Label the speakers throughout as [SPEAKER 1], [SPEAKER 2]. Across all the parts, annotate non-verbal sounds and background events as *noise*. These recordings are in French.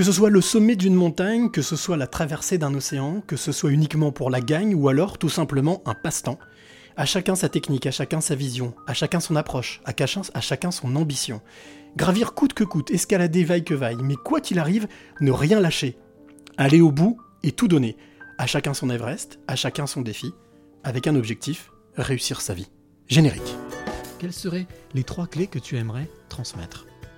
[SPEAKER 1] Que ce soit le sommet d'une montagne, que ce soit la traversée d'un océan, que ce soit uniquement pour la gagne ou alors tout simplement un passe-temps. À chacun sa technique, à chacun sa vision, à chacun son approche, à chacun, à chacun son ambition. Gravir coûte que coûte, escalader vaille que vaille, mais quoi qu'il arrive, ne rien lâcher. Aller au bout et tout donner. À chacun son Everest, à chacun son défi, avec un objectif, réussir sa vie. Générique. Quelles seraient les trois clés que tu aimerais transmettre?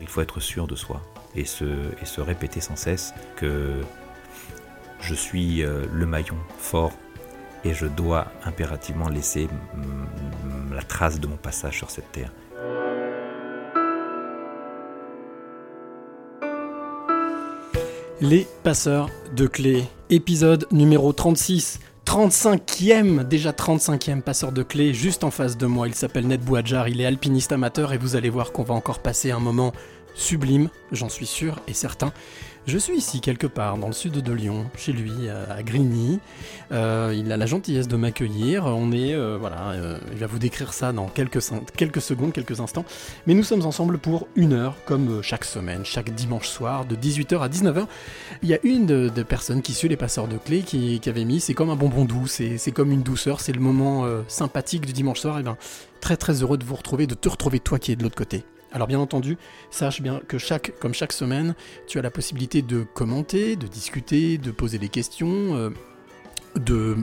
[SPEAKER 2] Il faut être sûr de soi et se, répéter sans cesse que je suis euh, le maillon fort et je dois impérativement laisser la trace de mon passage sur cette terre.
[SPEAKER 1] Les passeurs de clés, épisode numéro 36. 35e, déjà 35e passeur de clés, juste en face de moi. Il s'appelle Ned Bouadjar, il est alpiniste amateur et vous allez voir qu'on va encore passer un moment sublime, j'en suis sûr et certain. Je suis ici quelque part dans le sud de Lyon, chez lui, à Grigny. Euh, il a la gentillesse de m'accueillir. On est, euh, voilà, euh, il va vous décrire ça dans quelques, quelques secondes, quelques instants. Mais nous sommes ensemble pour une heure, comme chaque semaine, chaque dimanche soir, de 18h à 19h. Il y a une de, personnes qui suit les passeurs de clés qui, avait mis c'est comme un bonbon doux, c'est comme une douceur, c'est le moment sympathique du dimanche soir. Et ben, très très heureux de vous retrouver, de te retrouver toi qui es de l'autre côté. Alors bien entendu, sache bien que chaque, comme chaque semaine, tu as la possibilité de commenter, de discuter, de poser des questions, euh, de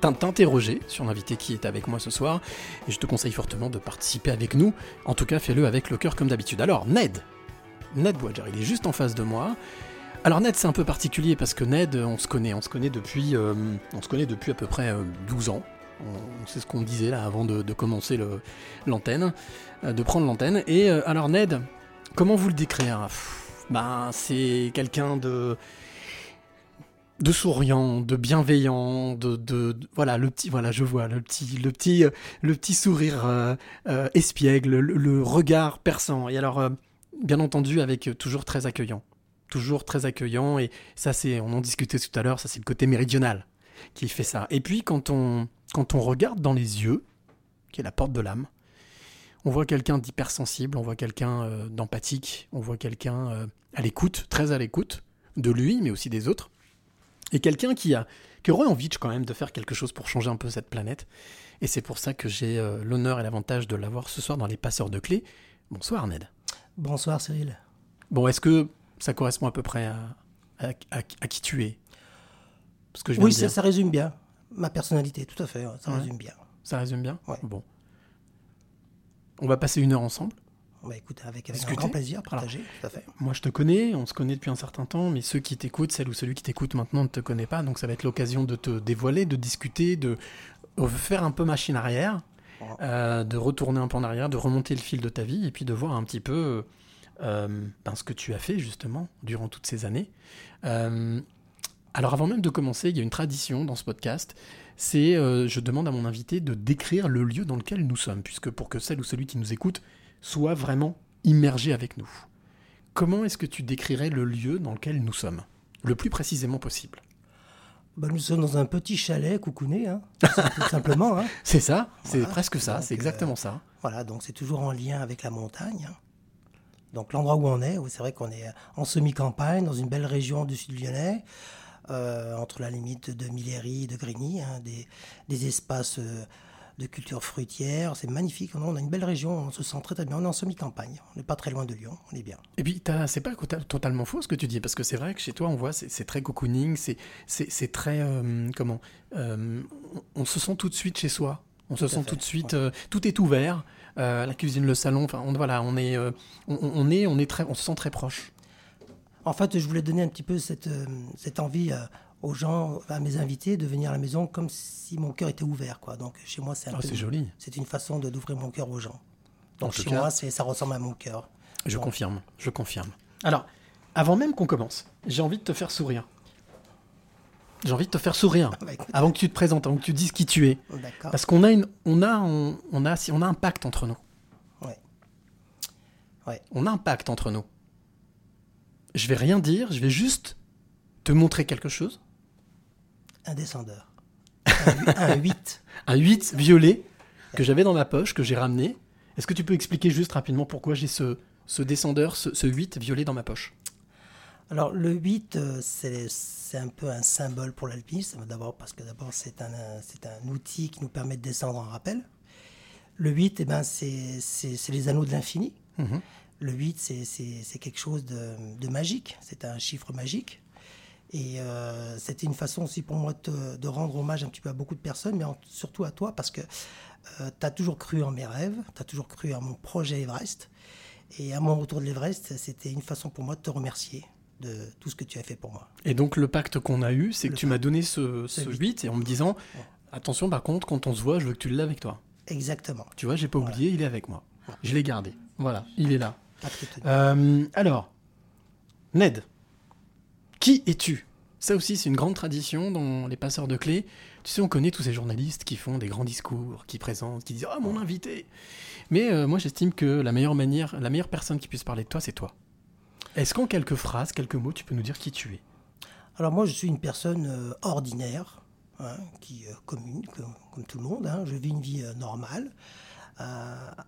[SPEAKER 1] t'interroger sur l'invité qui est avec moi ce soir. Et je te conseille fortement de participer avec nous. En tout cas, fais-le avec le cœur comme d'habitude. Alors Ned, Ned Boadjar, il est juste en face de moi. Alors Ned, c'est un peu particulier parce que Ned, on se connaît, on se connaît depuis, euh, on se connaît depuis à peu près euh, 12 ans. Sait ce qu'on disait là avant de, commencer l'antenne, euh, de prendre l'antenne. Et euh, alors Ned, comment vous le décrire? Ben, c'est quelqu'un de souriant, de bienveillant, de, voilà le petit, voilà je vois le petit, le petit, le petit sourire euh, espiègle, le, regard perçant. Et alors, bien entendu, avec toujours très accueillant, toujours très accueillant. Et ça, c'est, on en discutait tout à l'heure, ça c'est le côté méridional qui fait ça. Et puis quand on, quand on regarde dans les yeux, qui est la porte de l'âme, on voit quelqu'un d'hypersensible, on voit quelqu'un euh, d'empathique, on voit quelqu'un euh, à l'écoute, très à l'écoute de lui, mais aussi des autres, et quelqu'un qui a qui aurait envie quand même de faire quelque chose pour changer un peu cette planète. Et c'est pour ça que j'ai euh, l'honneur et l'avantage de l'avoir ce soir dans les passeurs de clés. Bonsoir Ned.
[SPEAKER 3] Bonsoir Cyril.
[SPEAKER 1] Bon, est-ce que ça correspond à peu près à, à, à- à qui tu es? Parce que je viens
[SPEAKER 3] Oui, ça résume bien. Ma personnalité, tout à fait, ouais, ça
[SPEAKER 1] Ouais.
[SPEAKER 3] résume bien.
[SPEAKER 1] Ça résume bien
[SPEAKER 3] Ouais.
[SPEAKER 1] Bon. On va passer une heure ensemble.
[SPEAKER 3] Bah, écoute, avec, avec un grand plaisir, partager, tout à fait.
[SPEAKER 1] Moi, je te connais, on se connaît depuis un certain temps, mais ceux qui t'écoutent, celle ou celui qui t'écoute maintenant ne te connaît pas, donc ça va être l'occasion de te dévoiler, de discuter, de faire un peu machine arrière, euh, de retourner un peu en arrière, de remonter le fil de ta vie, et puis de voir un petit peu euh, ben, ce que tu as fait justement durant toutes ces années. Euh, alors avant même de commencer, il y a une tradition dans ce podcast, c'est euh, je demande à mon invité de décrire le lieu dans lequel nous sommes, puisque pour que celle ou celui qui nous écoute soit vraiment immergé avec nous. Comment est-ce que tu décrirais le lieu dans lequel nous sommes Le plus précisément possible?
[SPEAKER 3] Bah, nous sommes dans un petit chalet coucouné, hein, tout *laughs* simplement. hein.
[SPEAKER 1] C'est ça, c'est
[SPEAKER 3] Voilà.
[SPEAKER 1] presque ça, c'est exactement ça.
[SPEAKER 3] Voilà, donc c'est toujours en lien avec la montagne. hein. Donc l'endroit où on est, c'est vrai qu'on est en semi-campagne, dans une belle région du sud lyonnais, euh, entre la limite de Millery et de Grigny, hein, des, des espaces euh, de culture fruitière. C'est magnifique, on a une belle région, on se sent très très bien. On est en semi-campagne, on n'est pas très loin de Lyon, on est bien.
[SPEAKER 1] Et puis, c'est pas totalement faux ce que tu dis, parce que c'est vrai que chez toi, on voit, c'est très cocooning, c'est- très. euh, comment euh, on, se sent tout de suite chez soi. On se sent
[SPEAKER 3] fait,
[SPEAKER 1] tout de suite.
[SPEAKER 3] ouais.
[SPEAKER 1] euh, tout est ouvert. euh, la cuisine, le salon, enfin, on, voilà, on est, euh, on, on est, on est très, on se sent très proche.
[SPEAKER 3] En fait, je voulais donner un petit peu cette, euh, cette envie euh, aux gens, à mes invités, de venir à la maison comme si mon cœur était ouvert. Quoi. Donc chez moi, c'est un
[SPEAKER 1] Oh,
[SPEAKER 3] peu-
[SPEAKER 1] c'est joli.
[SPEAKER 3] C'est une façon de- d'ouvrir mon cœur aux gens.
[SPEAKER 1] En
[SPEAKER 3] Donc chez
[SPEAKER 1] cas-
[SPEAKER 3] moi, c'est- ça ressemble à mon cœur.
[SPEAKER 1] Je confirme, je confirme. Alors, avant même qu'on commence, j'ai envie de te faire sourire. J'ai envie de te faire sourire
[SPEAKER 3] Bah, écoute,
[SPEAKER 1] avant que tu te présentes, avant que tu dises qui tu es.
[SPEAKER 3] D'accord.
[SPEAKER 1] Parce qu'on a une, on a, on, on a, si on a un pacte entre nous.
[SPEAKER 3] Ouais. Ouais.
[SPEAKER 1] On a un pacte entre nous. Je vais rien dire, je vais juste te montrer quelque chose.
[SPEAKER 3] Un descendeur. Un, un 8. *laughs*
[SPEAKER 1] Un 8 violet que j'avais dans ma poche, que j'ai ramené. Est-ce que tu peux expliquer juste rapidement pourquoi j'ai ce, ce descendeur, ce, ce 8 violet dans ma poche?
[SPEAKER 3] Alors le 8, euh, c'est un peu un symbole pour l'alpinisme. D'abord parce que d'abord c'est un, un- outil qui nous permet de descendre en rappel. Le 8, eh ben, c'est les anneaux de l'infini.
[SPEAKER 1] Mhm.
[SPEAKER 3] Le 8, c'est- quelque chose de, de magique. C'est un chiffre magique. Et euh, c'était une façon aussi pour moi de, te- de rendre hommage un petit peu à beaucoup de personnes, mais en- surtout à toi, parce que tu as toujours cru en mes rêves, tu as toujours cru en mon projet Everest. Et à mon retour de l'Everest, c'était une façon pour moi de te remercier de tout ce que tu as fait pour moi.
[SPEAKER 1] Et donc le pacte qu'on a eu, c'est que tu m'as donné ce, ce
[SPEAKER 3] Ce
[SPEAKER 1] 8 et en me disant, attention par contre, quand on se voit, je veux que tu l'aies avec toi.
[SPEAKER 3] Exactement.
[SPEAKER 1] Tu vois, j'ai pas
[SPEAKER 3] Voilà.
[SPEAKER 1] oublié, il est avec moi. Je l'ai gardé. Voilà, il est là. Euh, alors, Ned, qui es-tu? Ça aussi, c'est une grande tradition dans les passeurs de clés. Tu sais, on connaît tous ces journalistes qui font des grands discours, qui présentent, qui disent Ah, mon invité Mais euh, moi, j'estime que la meilleure manière, la meilleure personne qui puisse parler de toi, c'est toi. Est-ce qu'en quelques phrases, quelques mots, tu peux nous dire qui tu es?
[SPEAKER 3] Alors moi, je suis une personne euh, ordinaire, hein, qui commune, comme, comme tout le monde. hein. Je vis une vie normale. Euh,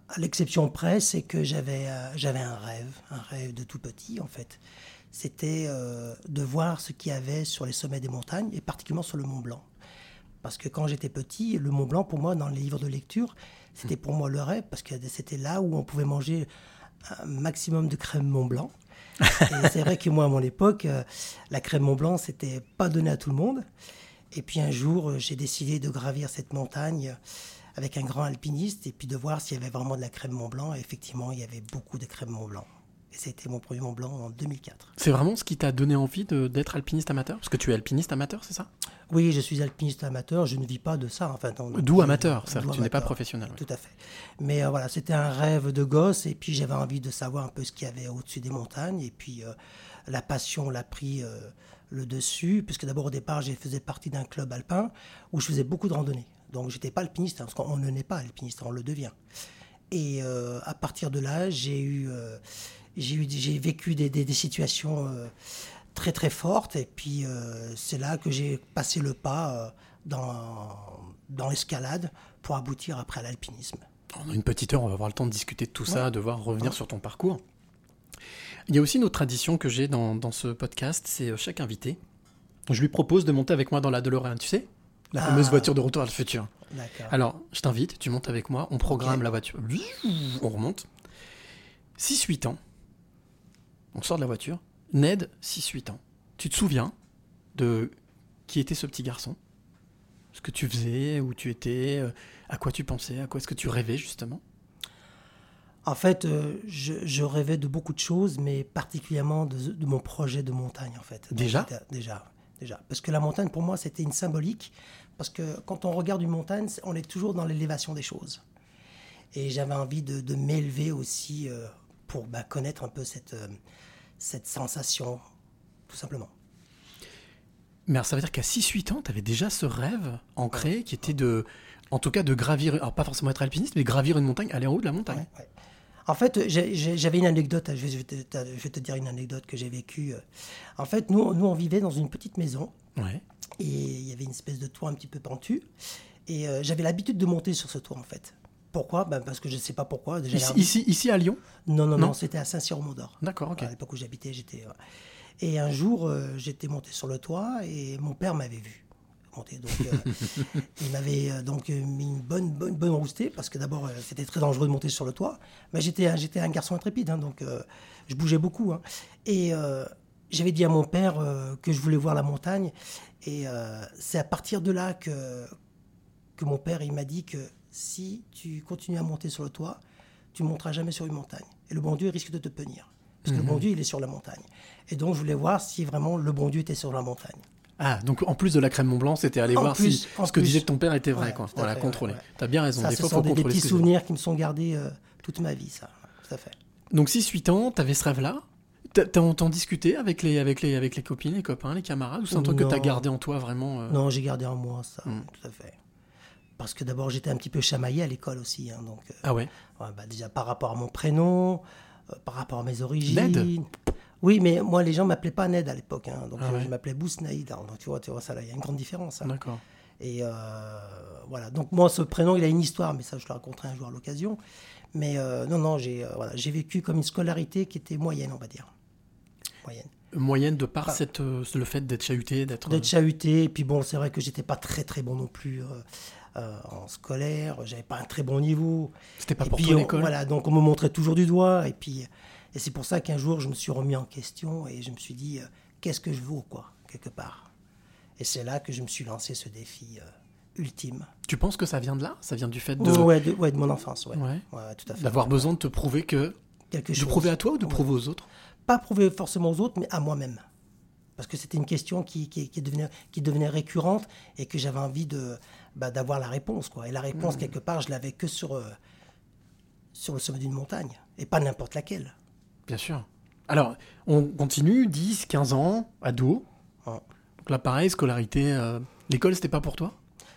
[SPEAKER 3] à l'exception près, c'est que j'avais euh, j'avais un rêve, un rêve de tout petit en fait. C'était euh, de voir ce qu'il y avait sur les sommets des montagnes et particulièrement sur le Mont Blanc. Parce que quand j'étais petit, le Mont Blanc, pour moi, dans les livres de lecture, c'était pour moi le rêve, parce que c'était là où on pouvait manger un maximum de crème Mont Blanc. *laughs* Et c'est vrai que moi, à mon époque, la crème Mont Blanc, c'était pas donné à tout le monde. Et puis un jour, j'ai décidé de gravir cette montagne avec un grand alpiniste et puis de voir s'il y avait vraiment de la crème Mont Blanc. Et effectivement, il y avait beaucoup de crème Mont Blanc. Et c'était mon premier Mont Blanc en 2004.
[SPEAKER 1] C'est vraiment ce qui t'a donné envie d'être alpiniste amateur? Parce que tu es alpiniste amateur, c'est ça?
[SPEAKER 3] Oui, je suis alpiniste amateur, je ne vis pas de ça. Enfin.
[SPEAKER 1] D'où amateur, que tu n'es pas professionnel.
[SPEAKER 3] Tout à fait. Mais euh, voilà, c'était un rêve de gosse et puis j'avais envie de savoir un peu ce qu'il y avait au-dessus des montagnes et puis euh, la passion l'a pris euh, le dessus puisque d'abord au départ, j'ai faisais partie d'un club alpin où je faisais beaucoup de randonnées. Donc j'étais pas alpiniste hein, parce qu'on ne naît pas alpiniste, on le devient. Et euh, à partir de là, j'ai eu, euh, j'ai eu, j'ai vécu des, des- des situations euh, très très fortes. Et puis c'est là que j'ai passé le pas dans, dans l'escalade pour aboutir après à l'alpinisme.
[SPEAKER 1] On a une petite heure, on va avoir le temps de discuter de tout ça, de voir revenir
[SPEAKER 3] Ouais.
[SPEAKER 1] sur ton parcours. Il y a aussi une autre tradition que j'ai dans, dans ce podcast, c'est chaque invité. Je lui propose de monter avec moi dans la DeLorean, tu sais? La
[SPEAKER 3] Ah.
[SPEAKER 1] fameuse voiture de retour à le futur. Alors, je t'invite, tu montes avec moi, on programme la voiture. On remonte. 6-8 ans. On sort de la voiture. Ned, 6-8 ans. Tu te souviens de qui était ce petit garçon? Ce que tu faisais, où tu étais, euh, à quoi tu pensais, à quoi est-ce que tu rêvais justement?
[SPEAKER 3] En fait, euh, je, je rêvais de beaucoup de choses, mais particulièrement de, de mon projet de montagne, en fait.
[SPEAKER 1] Déjà?
[SPEAKER 3] Déjà, déjà. Parce que la montagne, pour moi, c'était une symbolique. Parce que quand on regarde une montagne, on est toujours dans l'élévation des choses. Et j'avais envie de, de m'élever aussi euh, pour bah, connaître un peu cette, euh, cette sensation, tout simplement.
[SPEAKER 1] Mais alors, ça veut dire qu'à 6-8 ans, tu avais déjà ce rêve ancré qui était de, en tout cas, de gravir, alors pas forcément être alpiniste, mais gravir une montagne, aller en haut de la montagne.
[SPEAKER 3] Ouais, ouais. En fait, j'avais une anecdote, je vais, te, je vais te dire une anecdote que j'ai vécue. En fait, nous, nous, on vivait dans une petite maison
[SPEAKER 1] Ouais.
[SPEAKER 3] et il y avait une espèce de toit un petit peu pentu. Et euh, j'avais l'habitude de monter sur ce toit, en fait. Pourquoi? Ben, Parce que je ne sais pas pourquoi. Déjà,
[SPEAKER 1] Ici, ici, ici à Lyon?
[SPEAKER 3] Non, non,
[SPEAKER 1] Non
[SPEAKER 3] non, c'était à Saint-Cyr-au-Mont-d'Or.
[SPEAKER 1] D'accord, ok.
[SPEAKER 3] À l'époque où j'habitais, j'étais. euh, Et un jour, euh, j'étais monté sur le toit et mon père m'avait vu Donc, euh, *laughs* il m'avait euh, donc euh, mis une bonne, bonne, bonne roustée parce que d'abord, c'était très dangereux de monter sur le toit. Mais j'étais, un- j'étais un garçon intrépide, hein, donc je bougeais beaucoup. hein. Et j'avais dit à mon père que je voulais voir la montagne. Et c'est à partir de là que, que mon père il m'a dit que si tu continues à monter sur le toit, tu ne monteras jamais sur une montagne. Et le bon Dieu risque de te punir. Parce que le bon Dieu, il est sur la montagne. Et donc, je voulais voir si vraiment le bon Dieu était sur la montagne.
[SPEAKER 1] Ah, donc en plus de la crème Mont Blanc, c'était aller
[SPEAKER 3] En
[SPEAKER 1] voir
[SPEAKER 3] plus,
[SPEAKER 1] si ce que
[SPEAKER 3] plus.
[SPEAKER 1] disait ton père était vrai,
[SPEAKER 3] Ouais,
[SPEAKER 1] quoi. Voilà,
[SPEAKER 3] fait,
[SPEAKER 1] contrôler.
[SPEAKER 3] ouais, ouais.
[SPEAKER 1] T'as bien raison.
[SPEAKER 3] Ça,
[SPEAKER 1] des
[SPEAKER 3] ce
[SPEAKER 1] fois,
[SPEAKER 3] sont
[SPEAKER 1] faut
[SPEAKER 3] des, des petits souvenirs qui me sont gardés euh, toute ma vie, ça. Tout à fait.
[SPEAKER 1] Donc 6-8 ans, t'avais ce rêve-là. T'en discuté avec les, avec, les, avec les copines, les copains, les camarades Ou c'est un truc que t'as gardé en toi vraiment euh,
[SPEAKER 3] Non, j'ai gardé en moi ça,
[SPEAKER 1] Mm.
[SPEAKER 3] tout à fait. Parce que d'abord, j'étais un petit peu chamaillé à l'école aussi. hein, donc, euh,
[SPEAKER 1] Ah ouais?
[SPEAKER 3] bah, déjà par rapport à mon prénom, par rapport à mes origines. Oui, mais moi, les gens m'appelaient pas Ned à l'époque. hein, donc,
[SPEAKER 1] Ah
[SPEAKER 3] je,
[SPEAKER 1] ouais.
[SPEAKER 3] je m'appelais Bousnaïd. hein, donc, tu vois, tu vois ça là, il y a une grande différence. hein.
[SPEAKER 1] D'accord.
[SPEAKER 3] Et euh, voilà. Donc, moi, ce prénom, il a une histoire, mais ça, je le raconterai un jour à l'occasion. Mais euh, non, non, j'ai euh, voilà, j'ai vécu comme une scolarité qui était moyenne, on va dire. Moyenne.
[SPEAKER 1] Moyenne de par cette, le fait d'être chahuté, d'être.
[SPEAKER 3] d'être chahuté. Et puis bon, c'est vrai que j'étais pas très très bon non plus euh, en scolaire. J'avais pas un très bon niveau.
[SPEAKER 1] C'était pas
[SPEAKER 3] et
[SPEAKER 1] pour
[SPEAKER 3] puis on- Voilà, donc on me montrait toujours du doigt. Et puis et c'est pour ça qu'un jour je me suis remis en question et je me suis dit euh, qu'est-ce que je vaux quoi quelque part? Et c'est là que je me suis lancé ce défi euh, ultime.
[SPEAKER 1] Tu penses que ça vient de là? Ça vient du fait de.
[SPEAKER 3] Ouais, de, ouais, de mon enfance, ouais.
[SPEAKER 1] Ouais.
[SPEAKER 3] Ouais, tout à fait.
[SPEAKER 1] D'avoir besoin de te prouver que.
[SPEAKER 3] quelque
[SPEAKER 1] De
[SPEAKER 3] chose.
[SPEAKER 1] prouver à toi ou de prouver aux autres?
[SPEAKER 3] Pas prouver forcément aux autres, mais à moi-même. Parce que c'était une question qui, qui, qui devenait, qui devenait récurrente et que j'avais envie de, bah, d'avoir la réponse. Quoi. Et la réponse,
[SPEAKER 1] Mmh.
[SPEAKER 3] quelque part, je l'avais que sur, euh, sur le sommet d'une montagne, et pas n'importe laquelle.
[SPEAKER 1] Bien sûr. Alors, on continue, 10, 15 ans, ado.
[SPEAKER 3] Ouais.
[SPEAKER 1] Donc là, pareil, scolarité. euh, L'école, c'était pas pour toi?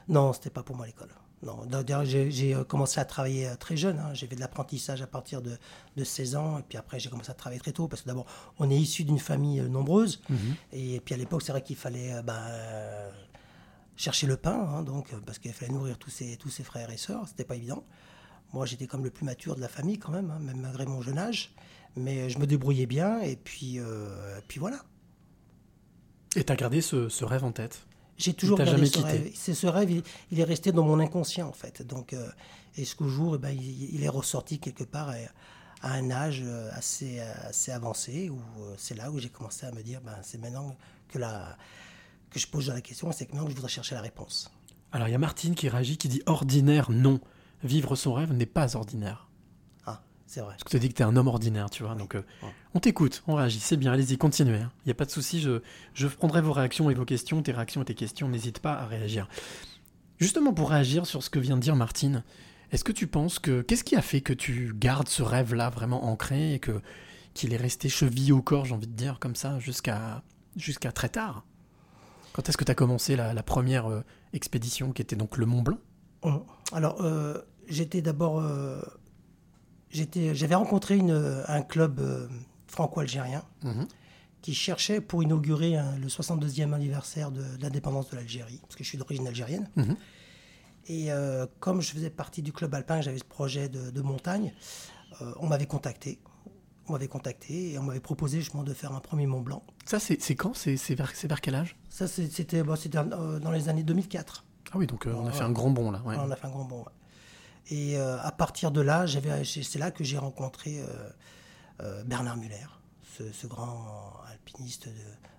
[SPEAKER 3] Non, c'était pas pour moi l'école. Non, d'ailleurs, j'ai, euh, commencé à travailler euh, très jeune. hein. J'ai fait de l'apprentissage à partir de, de 16 ans. Et puis après, j'ai commencé à travailler très tôt. Parce que d'abord, on est issu d'une famille nombreuse. Et puis à l'époque, c'est vrai qu'il fallait bah, chercher le pain. hein, donc, parce qu'il fallait nourrir tous ses, tous ses frères et sœurs. C'était pas évident. Moi, j'étais comme le plus mature de la famille quand même, hein, même malgré mon jeune âge. Mais je me débrouillais bien. Et puis, euh, puis voilà.
[SPEAKER 1] Et t'as gardé ce, ce rêve en tête?
[SPEAKER 3] J'ai toujours gardé
[SPEAKER 1] jamais
[SPEAKER 3] ce
[SPEAKER 1] quitté.
[SPEAKER 3] rêve. C'est ce rêve, il, il est resté dans mon inconscient en fait. Donc, euh, et ce jour, eh ben, il, il est ressorti quelque part à, à un âge euh, assez, assez avancé où euh, c'est là où j'ai commencé à me dire, ben, c'est maintenant que la que je pose la question, c'est que maintenant que je voudrais chercher la réponse.
[SPEAKER 1] Alors, il y a Martine qui réagit, qui dit ordinaire, non. Vivre son rêve n'est pas ordinaire.
[SPEAKER 3] C'est vrai.
[SPEAKER 1] Parce que tu dit que tu es un homme ordinaire, tu vois. Donc, euh, on t'écoute, on réagit. C'est bien, allez-y, continuez. Il n'y a pas de souci. Je, je prendrai vos réactions et vos questions, tes réactions et tes questions. N'hésite pas à réagir. Justement, pour réagir sur ce que vient de dire Martine, est-ce que tu penses que. Qu'est-ce qui a fait que tu gardes ce rêve-là vraiment ancré et que qu'il est resté chevillé au corps, j'ai envie de dire, comme ça, jusqu'à jusqu'à très tard? Quand est-ce que tu as commencé la, la première euh, expédition qui était donc le Mont Blanc?
[SPEAKER 3] Hum. Alors, euh, j'étais d'abord. Euh, j'avais rencontré une, un club euh, franco-algérien
[SPEAKER 1] Mhm.
[SPEAKER 3] qui cherchait pour inaugurer un- le 62e anniversaire de, de l'indépendance de l'Algérie, parce que je suis d'origine algérienne.
[SPEAKER 1] Mhm.
[SPEAKER 3] Et euh, comme je faisais partie du club alpin, j'avais ce projet de, de montagne, euh, on m'avait contacté. On m'avait contacté et on m'avait proposé justement de faire un premier Mont Blanc.
[SPEAKER 1] Ça, c'est quand? C'est vers, quel âge?
[SPEAKER 3] Ça, c'était bon, euh, dans les années 2004.
[SPEAKER 1] Ah oui, donc euh, on a
[SPEAKER 3] Ouais.
[SPEAKER 1] fait un grand bond là.
[SPEAKER 3] On a fait un grand bond. Et euh, à partir de là, c'est là que j'ai rencontré euh, euh, Bernard Muller, ce, ce grand alpiniste de,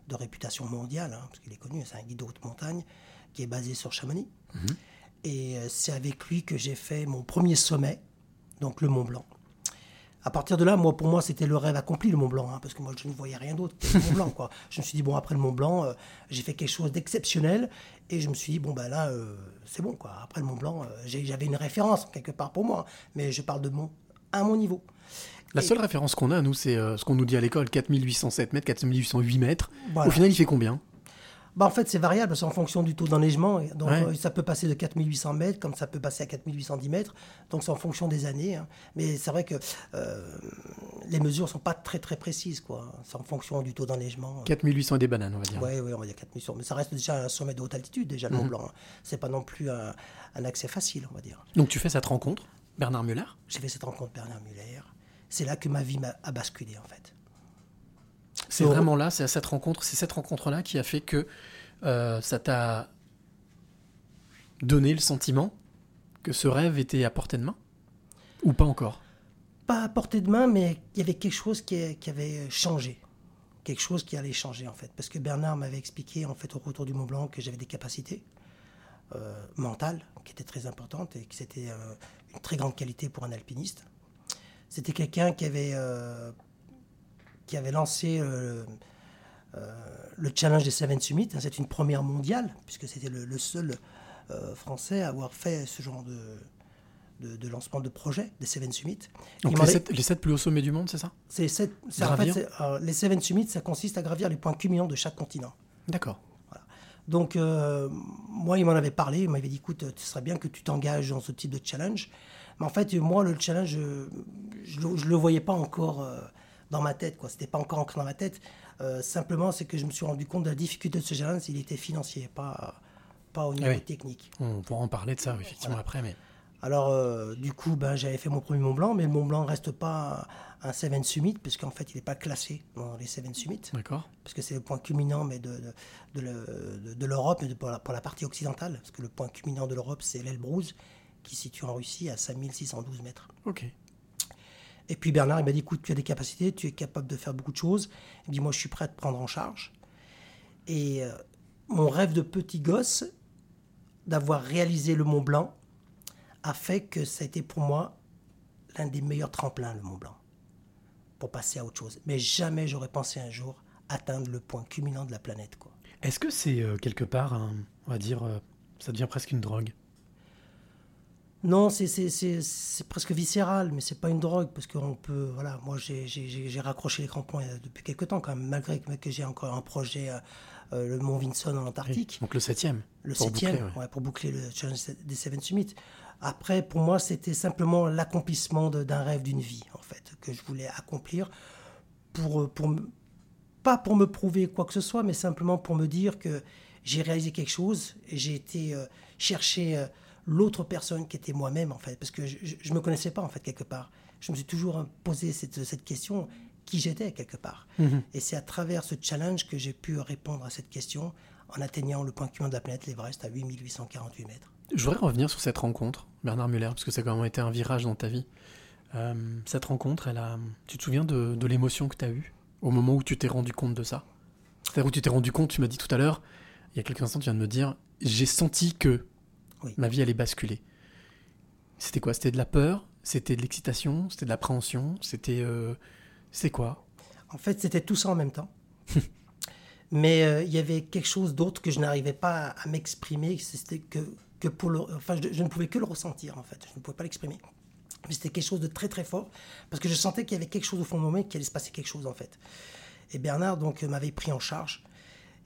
[SPEAKER 3] de réputation mondiale, hein, parce qu'il est connu, c'est un guide de haute montagne qui est basé sur Chamonix. Et euh, c'est avec lui que j'ai fait mon premier sommet, donc le Mont Blanc. À partir de là, moi, pour moi, c'était le rêve accompli, le Mont Blanc, hein, parce que moi, je ne voyais rien d'autre que le Mont Blanc. Quoi. Je me suis dit, bon, après le Mont Blanc, euh, j'ai fait quelque chose d'exceptionnel, et je me suis dit, bon, ben là, euh, c'est bon, quoi. Après le Mont Blanc, euh, j'avais une référence, quelque part, pour moi, mais je parle de mon, à mon niveau.
[SPEAKER 1] La seule référence qu'on a, nous, c'est euh, ce qu'on nous dit à l'école 4807 mètres, 4808 mètres.
[SPEAKER 3] Voilà.
[SPEAKER 1] Au final, il fait combien?
[SPEAKER 3] Bah, en fait, c'est variable, c'est en fonction du taux d'enneigement. Donc,
[SPEAKER 1] Ouais.
[SPEAKER 3] euh, ça peut passer de 4800 mètres, comme ça peut passer à 4810 mètres. Donc, c'est en fonction des années. hein. Mais c'est vrai que euh, les mesures sont pas très, très précises, quoi. C'est en fonction du taux d'enneigement.
[SPEAKER 1] 4800 et des bananes, on va dire.
[SPEAKER 3] Oui, ouais, on va dire 4800. Mais ça reste déjà un sommet de haute altitude, déjà, le
[SPEAKER 1] Mhm.
[SPEAKER 3] Mont Blanc. hein. C'est pas non plus un, un accès facile, on va dire.
[SPEAKER 1] Donc tu fais cette rencontre, Bernard Muller?
[SPEAKER 3] J'ai fait cette rencontre Bernard Muller. C'est là que ma vie a basculé, en fait.
[SPEAKER 1] C'est vraiment là, c'est à cette rencontre, c'est cette rencontre-là qui a fait que euh, ça t'a donné le sentiment que ce rêve était à portée de main? Ou pas encore?
[SPEAKER 3] Pas à portée de main, mais il y avait quelque chose qui, qui avait changé. Quelque chose qui allait changer, en fait. Parce que Bernard m'avait expliqué, en fait, au retour du Mont Blanc, que j'avais des capacités euh, mentales qui étaient très importantes et que c'était euh, une très grande qualité pour un alpiniste. C'était quelqu'un qui avait, qui avait lancé euh, euh, le challenge des Seven Summits. hein, C'est une première mondiale, puisque c'était le, le seul euh, Français à avoir fait ce genre de, de, de lancement de projets des Seven Summits.
[SPEAKER 1] Donc les sept, les sept plus hauts sommets du monde, c'est ça?
[SPEAKER 3] C'est sept- en fait, les Seven Summits, ça consiste à gravir les points culminants de chaque continent.
[SPEAKER 1] D'accord.
[SPEAKER 3] Donc, euh, moi, il m'en avait parlé. Il m'avait dit écoute, ce serait bien que tu t'engages dans ce type de challenge. Mais en fait, moi, le challenge, je ne le voyais pas encore euh, dans ma tête. Ce n'était pas encore ancré dans ma tête. Euh, simplement, c'est que je me suis rendu compte de la difficulté de ce challenge. Il était financier, pas, pas au niveau
[SPEAKER 1] oui.
[SPEAKER 3] technique.
[SPEAKER 1] On pourra en parler de ça, effectivement, après, mais.
[SPEAKER 3] Alors, euh, du coup, ben, j'avais fait mon premier Mont Blanc, mais le Mont Blanc ne reste pas un Seven Summit, puisqu'en fait, il n'est pas classé dans les Seven Summits
[SPEAKER 1] D'accord.
[SPEAKER 3] parce que c'est le point culminant mais de, de, de le- de- de l'Europe, mais de- pour, la, pour la partie occidentale, parce que le point culminant de l'Europe, c'est l'Elbrouz, qui se situe en Russie à 5612 mètres.
[SPEAKER 1] Ok.
[SPEAKER 3] Et puis Bernard, il m'a dit, écoute, tu as des capacités, tu es capable de faire beaucoup de choses. Il me dit, moi, je suis prêt à te prendre en charge. Et euh, mon rêve de petit gosse, d'avoir réalisé le Mont Blanc, a fait que ça a été pour moi l'un des meilleurs tremplins, le Mont Blanc, pour passer à autre chose. Mais jamais j'aurais pensé un jour atteindre le point culminant de la planète.
[SPEAKER 1] Est-ce que c'est euh, quelque part, on va dire, euh, ça devient presque une drogue?
[SPEAKER 3] Non, c'est- presque viscéral, mais c'est pas une drogue parce qu'on peut. Voilà, moi j'ai- raccroché les crampons euh, depuis quelques temps quand même, malgré que, que j'ai encore un projet, euh, euh, le Mont Vinson en Antarctique,
[SPEAKER 1] Donc le septième.
[SPEAKER 3] le
[SPEAKER 1] pour
[SPEAKER 3] septième,
[SPEAKER 1] boucler, ouais.
[SPEAKER 3] ouais, pour boucler le challenge des Seven Summits. Après, pour moi, c'était simplement l'accomplissement d'un rêve d'une vie, en fait, que je voulais accomplir pour, pour pas pour me prouver quoi que ce soit, mais simplement pour me dire que j'ai réalisé quelque chose et j'ai été euh, chercher euh, l'autre personne qui était moi-même, en fait, parce que je ne me connaissais pas, en fait, quelque part. Je me suis toujours posé cette, cette question, qui j'étais, quelque part.
[SPEAKER 1] Mhm.
[SPEAKER 3] Et c'est à travers ce challenge que j'ai pu répondre à cette question en atteignant le point culminant de la planète, l'Everest, à 8848 mètres.
[SPEAKER 1] Je voudrais revenir sur cette rencontre, Bernard Muller, parce que ça a quand même été un virage dans ta vie. Euh, cette rencontre, elle a... tu te souviens de, de l'émotion que tu as eue au moment où tu t'es rendu compte de ça? C'est-à-dire où tu t'es rendu compte, tu m'as dit tout à l'heure, il y a quelques instants, tu viens de me dire, j'ai senti que
[SPEAKER 3] Oui.
[SPEAKER 1] ma vie allait basculer. C'était quoi? C'était de la peur? C'était de l'excitation? C'était de l'appréhension? C'était... euh, C'est quoi?
[SPEAKER 3] En fait, c'était tout ça en même temps. *laughs* Mais euh, il y avait quelque chose d'autre que je n'arrivais pas à, à m'exprimer. C'était que, que pour le, enfin, je, je ne pouvais que le ressentir en fait. Je ne pouvais pas l'exprimer. Mais c'était quelque chose de très très fort parce que je sentais qu'il y avait quelque chose au fond de moi qui allait se passer quelque chose en fait. Et Bernard donc euh, m'avait pris en charge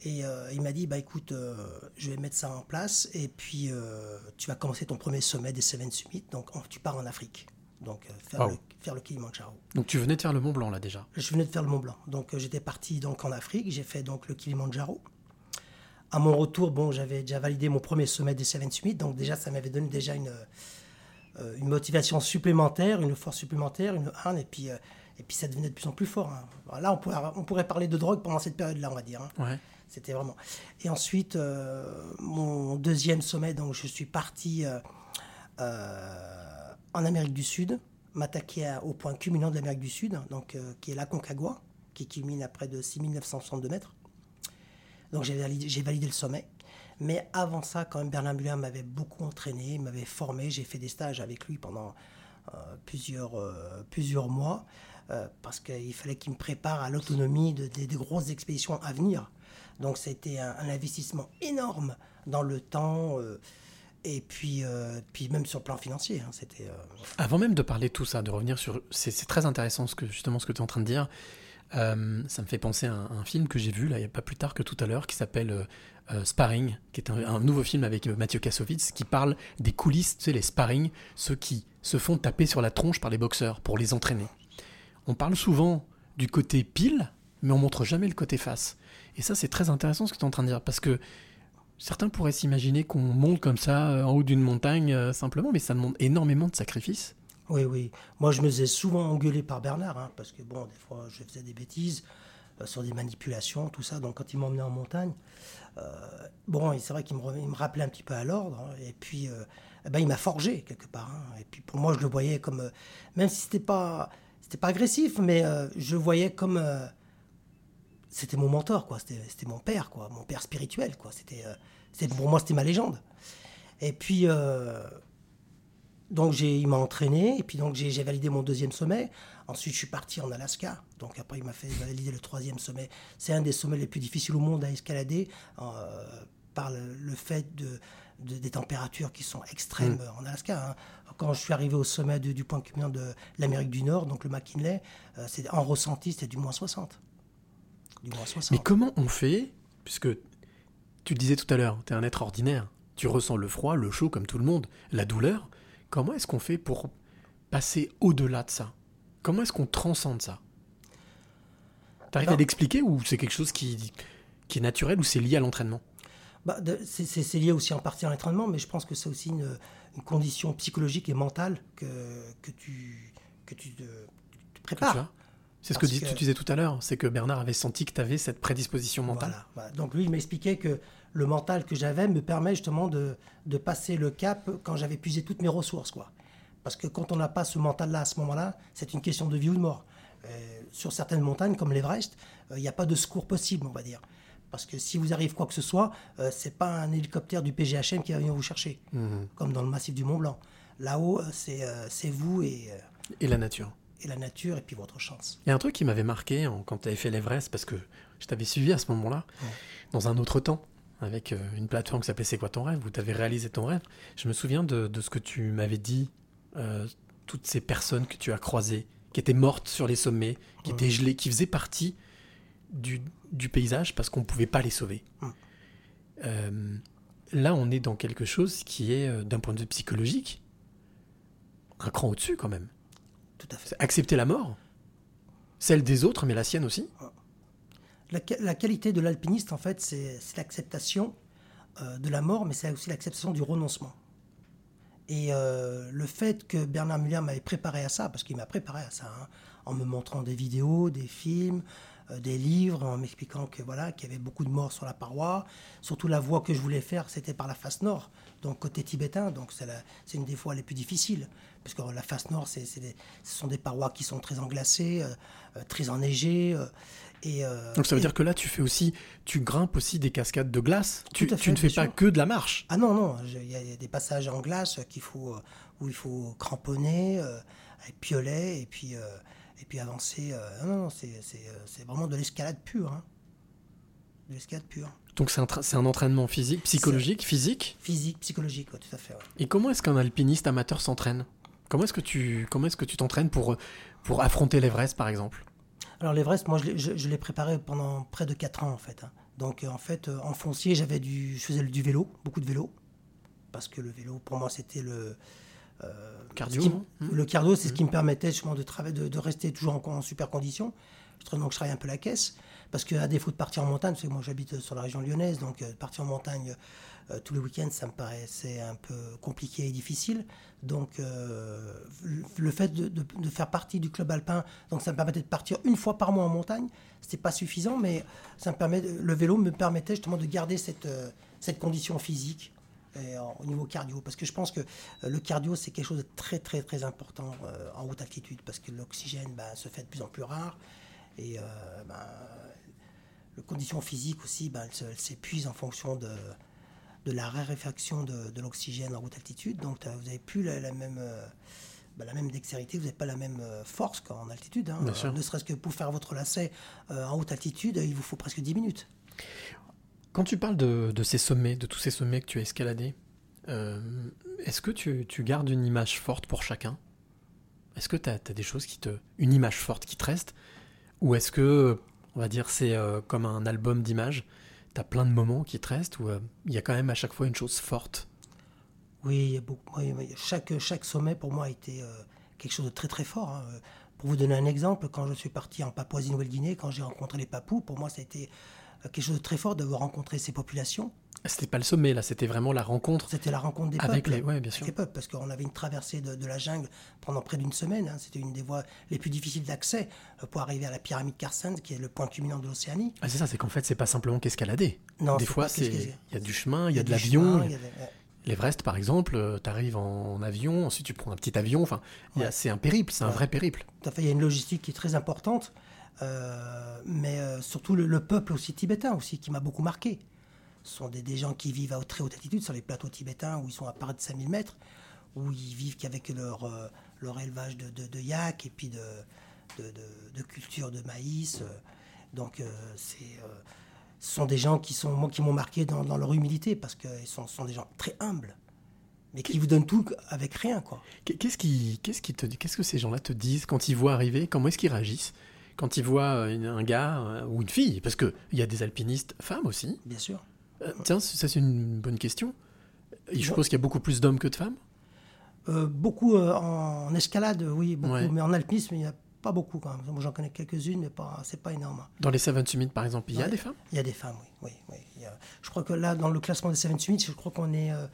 [SPEAKER 3] et euh, il m'a dit bah écoute, euh, je vais mettre ça en place et puis euh, tu vas commencer ton premier sommet des Seven Summits. Donc en- tu pars en Afrique. Donc faire,
[SPEAKER 1] Wow.
[SPEAKER 3] le, faire le Kilimanjaro.
[SPEAKER 1] Donc tu venais de faire le Mont Blanc là déjà.
[SPEAKER 3] Je venais de faire le Mont Blanc. Donc j'étais parti donc en Afrique, j'ai fait donc le Kilimanjaro. À mon retour, bon, j'avais déjà validé mon premier sommet des Seven Summits, donc déjà ça m'avait donné déjà une une motivation supplémentaire, une force supplémentaire, une harne, et puis et puis ça devenait de plus en plus fort. hein. Là, on pourrait on pourrait parler de drogue pendant cette période-là, on va dire. hein.
[SPEAKER 1] Ouais.
[SPEAKER 3] C'était vraiment. Et ensuite, euh, mon deuxième sommet, donc je suis parti euh, euh, en Amérique du Sud, m'attaquer au point culminant de l'Amérique du Sud, donc, qui est la Concagua, qui culmine à près de 6962 mètres. Donc j'ai validé, le sommet. Mais avant ça, quand même, Bernard Muller m'avait beaucoup entraîné, m'avait formé. J'ai fait des stages avec lui pendant plusieurs, plusieurs mois, parce qu'il fallait qu'il me prépare à l'autonomie de- des des grosses expéditions à venir. Donc c'était un, investissement énorme dans le temps, euh, et puis, euh, puis même sur le plan financier. hein, euh,
[SPEAKER 1] Avant même de parler de tout ça, de revenir sur... C'est très intéressant ce que, justement ce que tu es en train de dire. Ça me fait penser à un, film que j'ai vu, là, il n'y a pas plus tard que tout à l'heure, qui s'appelle Sparring, qui est un, nouveau film avec Mathieu Kassovitz, qui parle des coulisses, tu sais, les sparring, ceux qui se font taper sur la tronche par les boxeurs pour les entraîner. On parle souvent du côté pile, mais on montre jamais le côté face. Et ça, c'est très intéressant ce que tu es en train de dire, parce que certains pourraient s'imaginer qu'on monte comme ça euh, en haut d'une montagne euh, simplement, mais ça demande énormément de sacrifices.
[SPEAKER 3] Oui, oui. Moi, je me faisais souvent engueuler par Bernard, hein, parce que, bon, des fois, je faisais des bêtises euh, sur des manipulations, tout ça. Donc, quand il m'emmenait en montagne, euh, bon, c'est vrai qu'il me, rappelait un petit peu à l'ordre. hein, et puis, euh, eh ben, il m'a forgé, quelque part. hein. et puis, pour moi, je le voyais comme... même si c'était pas, c'était pas agressif, mais je le voyais comme... c'était mon mentor, quoi. C'était mon père, quoi. Mon père spirituel, quoi. C'était, euh, pour moi, c'était ma légende. Et puis... euh, donc j'ai, il m'a entraîné et puis donc j'ai, validé mon deuxième sommet. Ensuite je suis parti en Alaska. Donc après il m'a fait valider le troisième sommet. C'est un des sommets les plus difficiles au monde à escalader. Euh, par le, le fait de, de- des températures qui sont extrêmes
[SPEAKER 1] Mm.
[SPEAKER 3] en Alaska. hein. Quand je suis arrivé au sommet de- du point culminant de l'Amérique du Nord, donc le McKinley, euh, c'est en ressenti, c'était du moins 60. Du moins 60.
[SPEAKER 1] Mais comment on fait Puisque tu le disais tout à l'heure, tu es un être ordinaire. Tu ressens le froid, le chaud comme tout le monde, la douleur. Comment est-ce qu'on fait pour passer au-delà de ça? Comment est-ce qu'on transcende ça? T'arrives à
[SPEAKER 3] Ben-
[SPEAKER 1] l'expliquer ou c'est quelque chose qui, qui est naturel ou c'est lié à l'entraînement?
[SPEAKER 3] Bah, c'est- lié aussi en partie à l'entraînement, mais je pense que c'est aussi une, une condition psychologique et mentale que, que tu, que tu te, tu te
[SPEAKER 1] que tu
[SPEAKER 3] prépares.
[SPEAKER 1] C'est ce que, tu disais tout à l'heure, c'est que Bernard avait senti que tu avais cette prédisposition mentale.
[SPEAKER 3] Voilà, voilà. Donc lui, il m'expliquait que le mental que j'avais me permet justement de, de passer le cap quand j'avais puisé toutes mes ressources. Quoi. Parce que quand on n'a pas ce mental-là à ce moment-là, c'est une question de vie ou de mort. Euh, sur certaines montagnes, comme l'Everest, euh, il n'y a pas de secours possible, on va dire. Parce que si vous arrive quoi que ce soit, euh, c'est pas un hélicoptère du PGHM qui va venir vous chercher,
[SPEAKER 1] Mhm.
[SPEAKER 3] comme dans le massif du Mont Blanc. Là-haut, euh, c'est vous et,
[SPEAKER 1] Et la nature.
[SPEAKER 3] Et la nature et puis votre chance.
[SPEAKER 1] Il y a un truc qui m'avait marqué en- quand tu avais fait l'Everest, parce que je t'avais suivi à ce moment-là, dans un autre temps, avec euh, une plateforme qui s'appelait C'est quoi ton rêve, où tu avais réalisé ton rêve. Je me souviens de, de ce que tu m'avais dit, euh, toutes ces personnes que tu as croisées, qui étaient mortes sur les sommets, qui étaient gelées, qui faisaient partie du, du paysage parce qu'on ne pouvait pas les sauver. Euh, là, on est dans quelque chose qui est, d'un point de vue psychologique, un cran au-dessus quand même.
[SPEAKER 3] Tout à fait.
[SPEAKER 1] C'est accepter la mort. Celle des autres, mais la sienne aussi.
[SPEAKER 3] La, qua- la qualité de l'alpiniste, en fait, c'est l'acceptation euh, de la mort, mais c'est aussi l'acceptation du renoncement. Et euh, le fait que Bernard Muller m'avait préparé à ça, parce qu'il m'a préparé à ça, hein, en me montrant des vidéos, des films, euh, des livres, en m'expliquant que voilà qu'il y avait beaucoup de morts sur la paroi. Surtout la voie que je voulais faire, c'était par la face nord, donc côté tibétain. Donc c'est une des voies les plus difficiles, parce que la face nord, c'est c'est des- ce sont des parois qui sont très englacées, euh, euh, très enneigées. euh, et, euh,
[SPEAKER 1] Donc ça veut
[SPEAKER 3] et-
[SPEAKER 1] dire que là, tu fais aussi, tu grimpes aussi des cascades de glace. Tu, ne fais pas
[SPEAKER 3] sûr.
[SPEAKER 1] que de la marche.
[SPEAKER 3] Ah non, non, il y, a- des passages en glace qu'il faut, où il faut cramponner, avec piolet, et puis, et puis avancer. non, non, c'est c'est, c'est vraiment de l'escalade pure. hein. De l'escalade pure.
[SPEAKER 1] Donc c'est un, tra- c'est un entraînement physique, psychologique, physique?
[SPEAKER 3] Physique, psychologique, ouais, tout à fait. ouais.
[SPEAKER 1] Et comment est-ce qu'un alpiniste amateur s'entraîne? Comment est-ce que tu comment est-ce que tu t'entraînes pour pour affronter l'Everest par exemple?
[SPEAKER 3] Alors l'Everest, moi, je l'ai- je, je l'ai préparé pendant près de 4 ans, en fait. hein. Donc, euh, en fait, euh, en foncier, j'avais du, je faisais du vélo, beaucoup de vélo. Parce que le vélo, pour moi, c'était le... euh,
[SPEAKER 1] Cardio,
[SPEAKER 3] qui-
[SPEAKER 1] Hmm.
[SPEAKER 3] Le cardio, c'est ce qui me permettait justement de, travailler, de, de rester toujours en, en super condition. Je Donc, je travaille un peu la caisse. Parce qu'à défaut de partir en montagne, parce que moi, j'habite sur la région lyonnaise, donc euh, partir en montagne euh, tous les week-ends, ça me paraissait un peu compliqué et difficile. Donc, euh, le- fait de, faire partie du club alpin, donc ça me permettait de partir une fois par mois en montagne. C'était pas suffisant, mais ça me permet, le vélo me permettait justement de garder cette, euh, cette condition physique au niveau cardio. Parce que je pense que le cardio, c'est quelque chose de très, très, très important en haute altitude, parce que l'oxygène bah, se fait de plus en plus rare. Et euh, bah, les conditions physiques aussi, bah, se- elles s'épuisent en fonction de, de la raréfaction de, de l'oxygène en haute altitude. Donc vous n'avez plus la, la même, euh, bah, la même dextérité, vous n'avez pas la même euh, force qu'en altitude. hein.
[SPEAKER 1] Bien sûr.
[SPEAKER 3] Ne serait-ce que pour faire votre lacet euh, en haute altitude, il vous faut presque 10 minutes.
[SPEAKER 1] Quand tu parles de, de ces sommets, de tous ces sommets que tu as escaladés, euh, est-ce que tu, tu gardes une image forte pour chacun? Est-ce que tu as, des choses qui te. une image forte qui te reste? Ou est-ce que, on va dire, c'est comme un album d'images Tu as plein de moments qui te restent Ou euh, il y a quand même à chaque fois une chose forte?
[SPEAKER 3] Oui, chaque, sommet pour moi a été euh, quelque chose de très très fort. hein. Pour vous donner un exemple, quand je suis parti en Papouasie-Nouvelle-Guinée, quand j'ai rencontré les Papous, pour moi ça a été euh, quelque chose de très fort de rencontrer ces populations.
[SPEAKER 1] C'était pas le sommet, là, c'était vraiment la rencontre.
[SPEAKER 3] C'était la rencontre des
[SPEAKER 1] Avec
[SPEAKER 3] peuples.
[SPEAKER 1] les- ouais, bien
[SPEAKER 3] Avec
[SPEAKER 1] sûr.
[SPEAKER 3] les peuples, parce qu'on avait une traversée de, de la jungle pendant près d'une semaine. hein. C'était une des voies les plus difficiles d'accès euh, pour arriver à la pyramide Carson, qui est le point culminant de l'Océanie.
[SPEAKER 1] Ah, c'est ça, c'est qu'en fait, c'est pas simplement qu'escalader.
[SPEAKER 3] Non,
[SPEAKER 1] Des fois, c'est il y a du chemin, il y a de l'avion. L'Everest, par exemple, tu arrives en, avion, ensuite tu prends un petit avion. Enfin,
[SPEAKER 3] Ouais.
[SPEAKER 1] c'est un périple, c'est un vrai périple.
[SPEAKER 3] Tout à fait, il y a une logistique qui est très importante, euh, mais euh, surtout le, le peuple aussi tibétain aussi qui m'a beaucoup marqué. Ce sont des, des gens qui vivent à très haute altitude sur les plateaux tibétains où ils sont à part de 5000 mètres, où ils vivent qu'avec leur, euh, leur élevage de, de, de yak et puis de, de, de- culture de maïs. Donc euh, c'est euh, ce sont des gens qui sont moi qui m'ont marqué dans, dans leur humilité parce qu'ils sont, sont des gens très humbles, mais qui vous donnent tout avec rien quoi.
[SPEAKER 1] Qu'est- Qu'est-ce qui, qu'est-ce qui te, qu'est-ce que ces gens-là te disent quand ils voient arriver Comment est-ce qu'ils réagissent quand ils voient un gars ou une fille? Parce que il y a des alpinistes femmes aussi.
[SPEAKER 3] Bien sûr.
[SPEAKER 1] Euh, tiens, ça c'est une bonne question. Et je suppose qu'il y a beaucoup plus d'hommes que de femmes?
[SPEAKER 3] Euh, beaucoup euh, en, escalade, oui, beaucoup,
[SPEAKER 1] Ouais.
[SPEAKER 3] mais en alpinisme, il n'y a pas beaucoup quand même. Moi, j'en connais quelques-unes, mais pas, c'est pas énorme. hein.
[SPEAKER 1] Dans les Seven Summit, par exemple, il y a
[SPEAKER 3] Ouais.
[SPEAKER 1] des femmes?
[SPEAKER 3] Il y a des femmes, oui. oui, oui. A- je crois que là, dans le classement des Seven Summits, je crois qu'on est euh,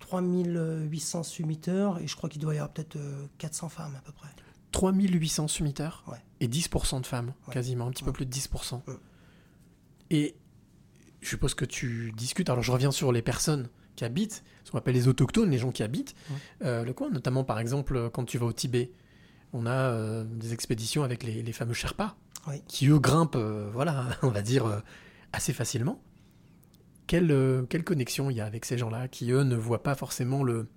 [SPEAKER 3] 3800 summiteurs et je crois qu'il doit y avoir peut-être euh, 400 femmes à peu près.
[SPEAKER 1] 3800 summiteurs
[SPEAKER 3] Ouais.
[SPEAKER 1] et 10% de femmes, quasiment, un petit peu plus de 10%.
[SPEAKER 3] Ouais.
[SPEAKER 1] Et je suppose que tu discutes, alors je reviens sur les personnes qui habitent, ce qu'on appelle les autochtones, les gens qui habitent. Euh, le coin, notamment par exemple quand tu vas au Tibet, on a euh, des expéditions avec les, les fameux Sherpas, qui eux grimpent, euh, voilà, *laughs* on va dire, assez facilement. Quelle, quelle connexion il y a avec ces gens-là qui, eux, ne voient pas forcément le,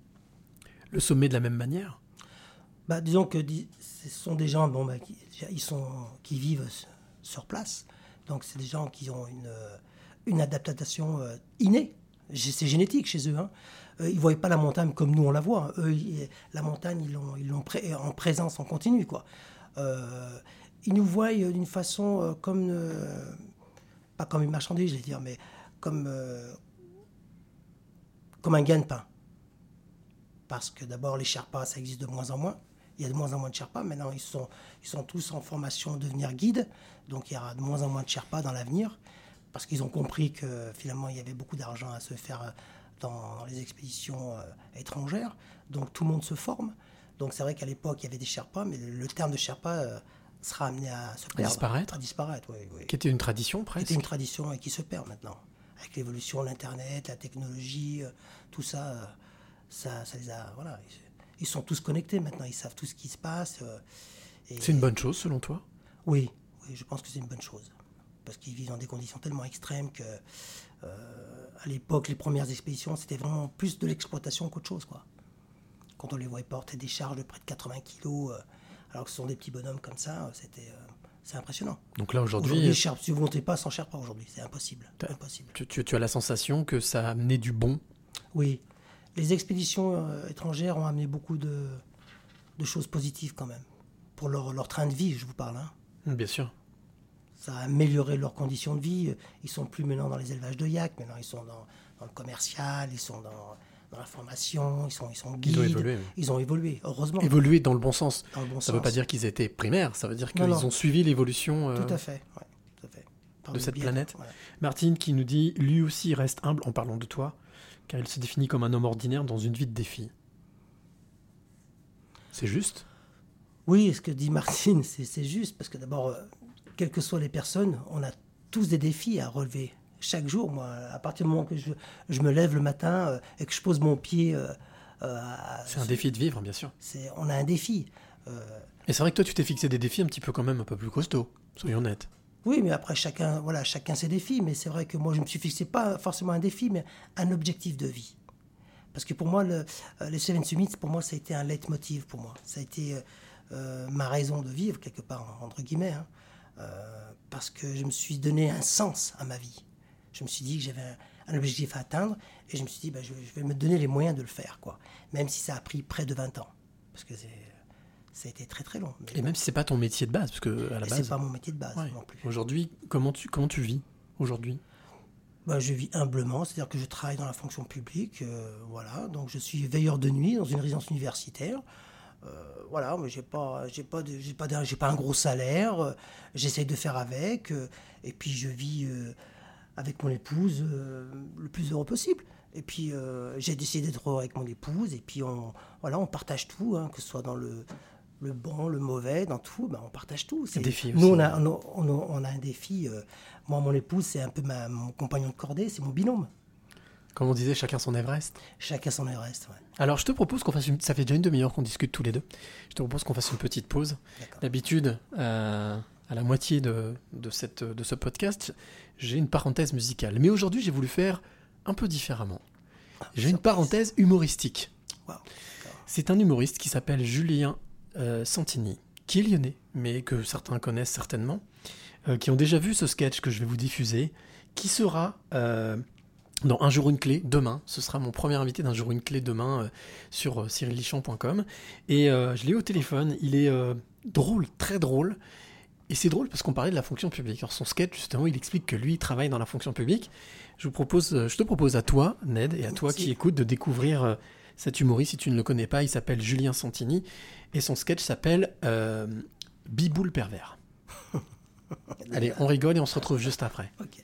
[SPEAKER 1] le sommet de la même manière?
[SPEAKER 3] Bah, disons que ce sont des gens bon, bah, qui, ils sont, qui vivent sur place. Donc, c'est des gens qui ont une, une adaptation euh, innée. C'est génétique chez eux. Hein. Euh, ils ne voient pas la montagne comme nous, on la voit. Eux, la montagne, ils l'ont pré- en présence en continu. Quoi. Euh, ils nous voient d'une façon comme. pas comme une marchandise, je vais dire, mais comme, comme un gagne-pain. Parce que d'abord, les Sherpas, ça existe de moins en moins. Il y a de moins en moins de Sherpas. Maintenant, ils sont, ils sont tous en formation devenir guides. Donc, il y aura de moins en moins de Sherpas dans l'avenir. Parce qu'ils ont compris que finalement, il y avait beaucoup d'argent à se faire euh, dans, dans les expéditions euh, étrangères. Donc, tout le monde se forme. Donc, c'est vrai qu'à l'époque, il y avait des Sherpas, mais le, terme de Sherpa euh, sera amené à se perdre.
[SPEAKER 1] disparaître
[SPEAKER 3] À disparaître, oui. oui.
[SPEAKER 1] Qui était une tradition
[SPEAKER 3] Qui
[SPEAKER 1] presque
[SPEAKER 3] était une tradition et qui se perd maintenant. Avec l'évolution, l'Internet, la technologie, euh, tout ça, ça, ça les a. Voilà. Ils, ils sont tous connectés maintenant, ils savent tout ce qui se passe.
[SPEAKER 1] C'est une bonne chose selon toi?
[SPEAKER 3] Oui, oui, je pense que c'est une bonne chose. Parce qu'ils vivent dans des conditions tellement extrêmes que, euh, à l'époque, les premières expéditions, c'était vraiment plus de l'exploitation qu'autre chose, quoi. Quand on les voyait porter des charges de près de 80 kilos, euh, alors que ce sont des petits bonhommes comme ça, euh, c'était, euh, c'est impressionnant.
[SPEAKER 1] Donc là
[SPEAKER 3] Aujourd'hui, Sherpa- si vous ne montez pas sans Sherpa aujourd'hui, c'est impossible. Impossible.
[SPEAKER 1] tu, tu- tu as la sensation que ça a amené du bon?
[SPEAKER 3] Oui, les expéditions étrangères ont amené beaucoup de, de choses positives quand même. Pour leur, leur train de vie, je vous parle. hein.
[SPEAKER 1] Bien sûr.
[SPEAKER 3] Ça a amélioré leurs conditions de vie. Ils sont plus maintenant dans les élevages de yaks, maintenant ils sont dans, dans le commercial, ils sont dans, dans la formation, ils sont, ils sont guides.
[SPEAKER 1] Ils ont évolué. oui.
[SPEAKER 3] Ils ont évolué, heureusement.
[SPEAKER 1] Évoluer dans le bon sens.
[SPEAKER 3] dans le bon
[SPEAKER 1] Ça ne veut pas dire qu'ils étaient primaires, ça veut dire qu'ils ont suivi l'évolution euh,
[SPEAKER 3] Tout à fait. ouais, tout à fait. Par
[SPEAKER 1] de cette
[SPEAKER 3] biais
[SPEAKER 1] planète.
[SPEAKER 3] voilà.
[SPEAKER 1] Martine qui nous dit lui aussi reste humble en parlant de toi, car il se définit comme un homme ordinaire dans une vie de défi. C'est juste?
[SPEAKER 3] Oui, ce que dit Martine, *laughs* c'est c'est juste, parce que d'abord, euh, quelles que soient les personnes, on a tous des défis à relever. Chaque jour, moi, à partir du moment que je, je me lève le matin euh, et que je pose mon pied, euh, euh,
[SPEAKER 1] C'est un défi de vivre, bien sûr.
[SPEAKER 3] on a un défi.
[SPEAKER 1] Et c'est vrai que toi tu t'es fixé des défis un petit peu quand même un peu plus costauds, soyons honnêtes.
[SPEAKER 3] oui, mais après, chacun, voilà, chacun ses défis. Mais c'est vrai que moi, je me suis fixé pas forcément un défi, mais un objectif de vie. Parce que pour moi, le, les Seven Summits, pour moi, ça a été un leitmotiv pour moi. Ça a été euh, ma raison de vivre, quelque part, entre guillemets. hein. Euh, parce que je me suis donné un sens à ma vie. Je me suis dit que j'avais un, un objectif à atteindre et je me suis dit, bah, je, je vais me donner les moyens de le faire, quoi. Même si ça a pris près de 20 ans. Parce que c'est, ça a été très très long. Mais
[SPEAKER 1] Et même si c'est pas ton métier de base, parce que à la
[SPEAKER 3] et
[SPEAKER 1] base.
[SPEAKER 3] c'est pas mon métier de base
[SPEAKER 1] ouais.
[SPEAKER 3] non plus.
[SPEAKER 1] Aujourd'hui, comment tu comment tu vis aujourd'hui?
[SPEAKER 3] Bah, je vis humblement, c'est-à-dire que je travaille dans la fonction publique, euh, voilà. Donc je suis veilleur de nuit dans une résidence universitaire. Euh, voilà, mais j'ai pas, j'ai pas, j'ai pas, j'ai pas un gros salaire. euh, J'essaye de faire avec, euh, et puis je vis avec mon épouse le plus heureux possible. Et puis j'ai décidé d'être heureux avec mon épouse, et puis on, voilà, on partage tout, hein, que ce soit dans le le bon, le mauvais, dans tout, ben, on partage tout. C'est-
[SPEAKER 1] défi
[SPEAKER 3] Nous,
[SPEAKER 1] aussi.
[SPEAKER 3] on a, on, a, on a- on a un défi. moi, mon épouse, c'est un peu ma, mon compagnon de cordée, c'est mon binôme.
[SPEAKER 1] Comme on disait, chacun son Everest.
[SPEAKER 3] Chacun son Everest. Ouais.
[SPEAKER 1] Alors, je te propose qu'on fasse une... Ça fait déjà une demi-heure qu'on discute tous les deux. Je te propose qu'on fasse une petite pause. D'habitude, euh, à la moitié de, de, cette, de ce podcast, j'ai une parenthèse musicale. Mais aujourd'hui, j'ai voulu faire un peu différemment. J'ai une parenthèse humoristique.
[SPEAKER 3] Wow.
[SPEAKER 1] C'est un humoriste qui s'appelle Julien euh, Santini, qui est lyonnais, mais que certains connaissent certainement, euh, qui ont déjà vu ce sketch que je vais vous diffuser, qui sera dans Un jour une clé demain. Ce sera mon premier invité d'un jour une clé demain euh, sur euh, cyrillichon.com. Et euh, je l'ai au téléphone. Il est euh, drôle, très drôle. Et c'est drôle parce qu'on parlait de la fonction publique. Alors son sketch, justement, il explique que lui, il travaille dans la fonction publique. Je, vous propose, je te propose à toi, Ned, et à toi
[SPEAKER 3] Merci.
[SPEAKER 1] qui écoutes, de découvrir cet humoriste si tu ne le connais pas. Il s'appelle Julien Santini. Et son sketch s'appelle Biboule pervers. *laughs* Allez, on rigole et on se retrouve juste après.
[SPEAKER 3] Ok.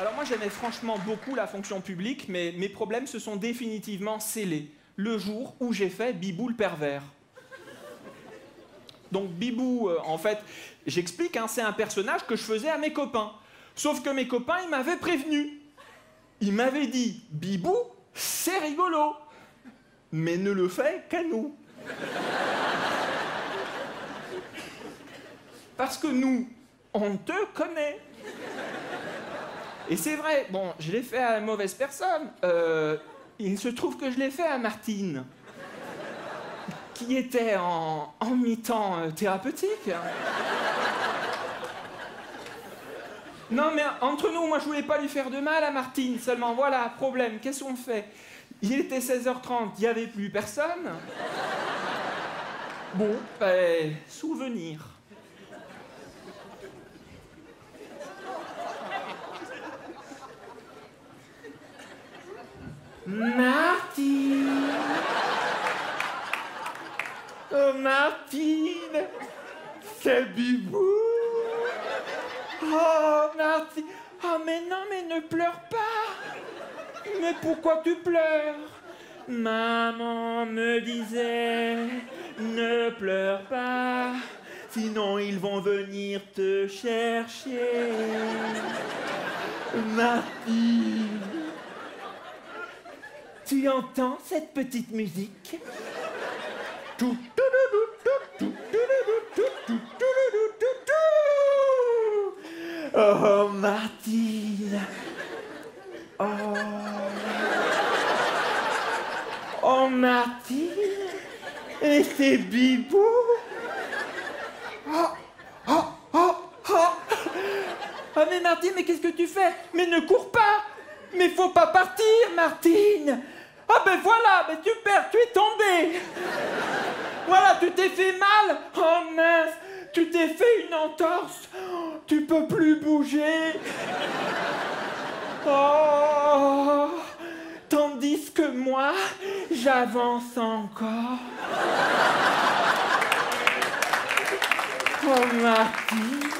[SPEAKER 4] Alors moi j'aimais franchement beaucoup la fonction publique, mais mes problèmes se sont définitivement scellés le jour où j'ai fait Bibou le pervers. Donc Bibou, euh, en fait, j'explique, hein, c'est un personnage que je faisais à mes copains. Sauf que mes copains, ils m'avaient prévenu. Ils m'avaient dit, Bibou, c'est rigolo, mais ne le fais qu'à nous. Parce que nous, on te connaît. Et c'est vrai, bon, je l'ai fait à la mauvaise personne. Euh, il se trouve que je l'ai fait à Martine, qui était en, mi-temps euh, thérapeutique. Non, mais entre nous, moi je voulais pas lui faire de mal à Martine, seulement voilà, problème, qu'est-ce qu'on fait? Il était 16h30, il n'y avait plus personne. Bon, ben, souvenir. Martine. Oh Martine. C'est Bibou. Oh Martine. Oh mais non mais ne pleure pas. Mais pourquoi tu pleures? Maman me disait Ne pleure pas Sinon ils vont venir te chercher. Martine tu entends cette petite musique Oh, Martine Oh Martine Et c'est Bibou Oh Oh Oh Oh Oh, mais Martine, mais qu'est-ce que tu fais Mais ne cours pas mais faut pas partir, Martine ah ben voilà, mais tu perds, tu es tombé. Voilà, tu t'es fait mal. Oh mince Tu t'es fait une entorse. Tu peux plus bouger. Oh Tandis que moi, j'avance encore. Oh Martine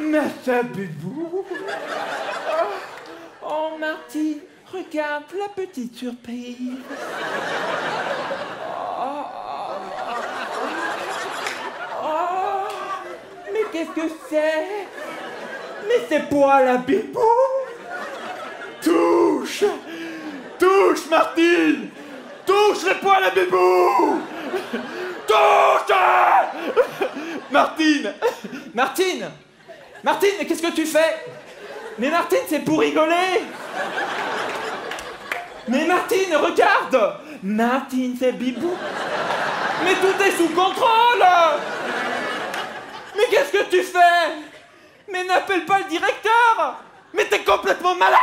[SPEAKER 4] Ma Bibou Oh, oh, Martine, regarde la petite surprise. Oh, oh, mais qu'est-ce que c'est? Mais c'est pour la Bibou? Touche! Touche, Martine! Touche les poils à Bibou! Touche! Martine! Martine! Martine, mais qu'est-ce que tu fais? Mais Martine, c'est pour rigoler Mais Martine, regarde! Martine, c'est Bibou. Mais tout est sous contrôle! Mais qu'est-ce que tu fais? Mais n'appelle pas le directeur! Mais t'es complètement malade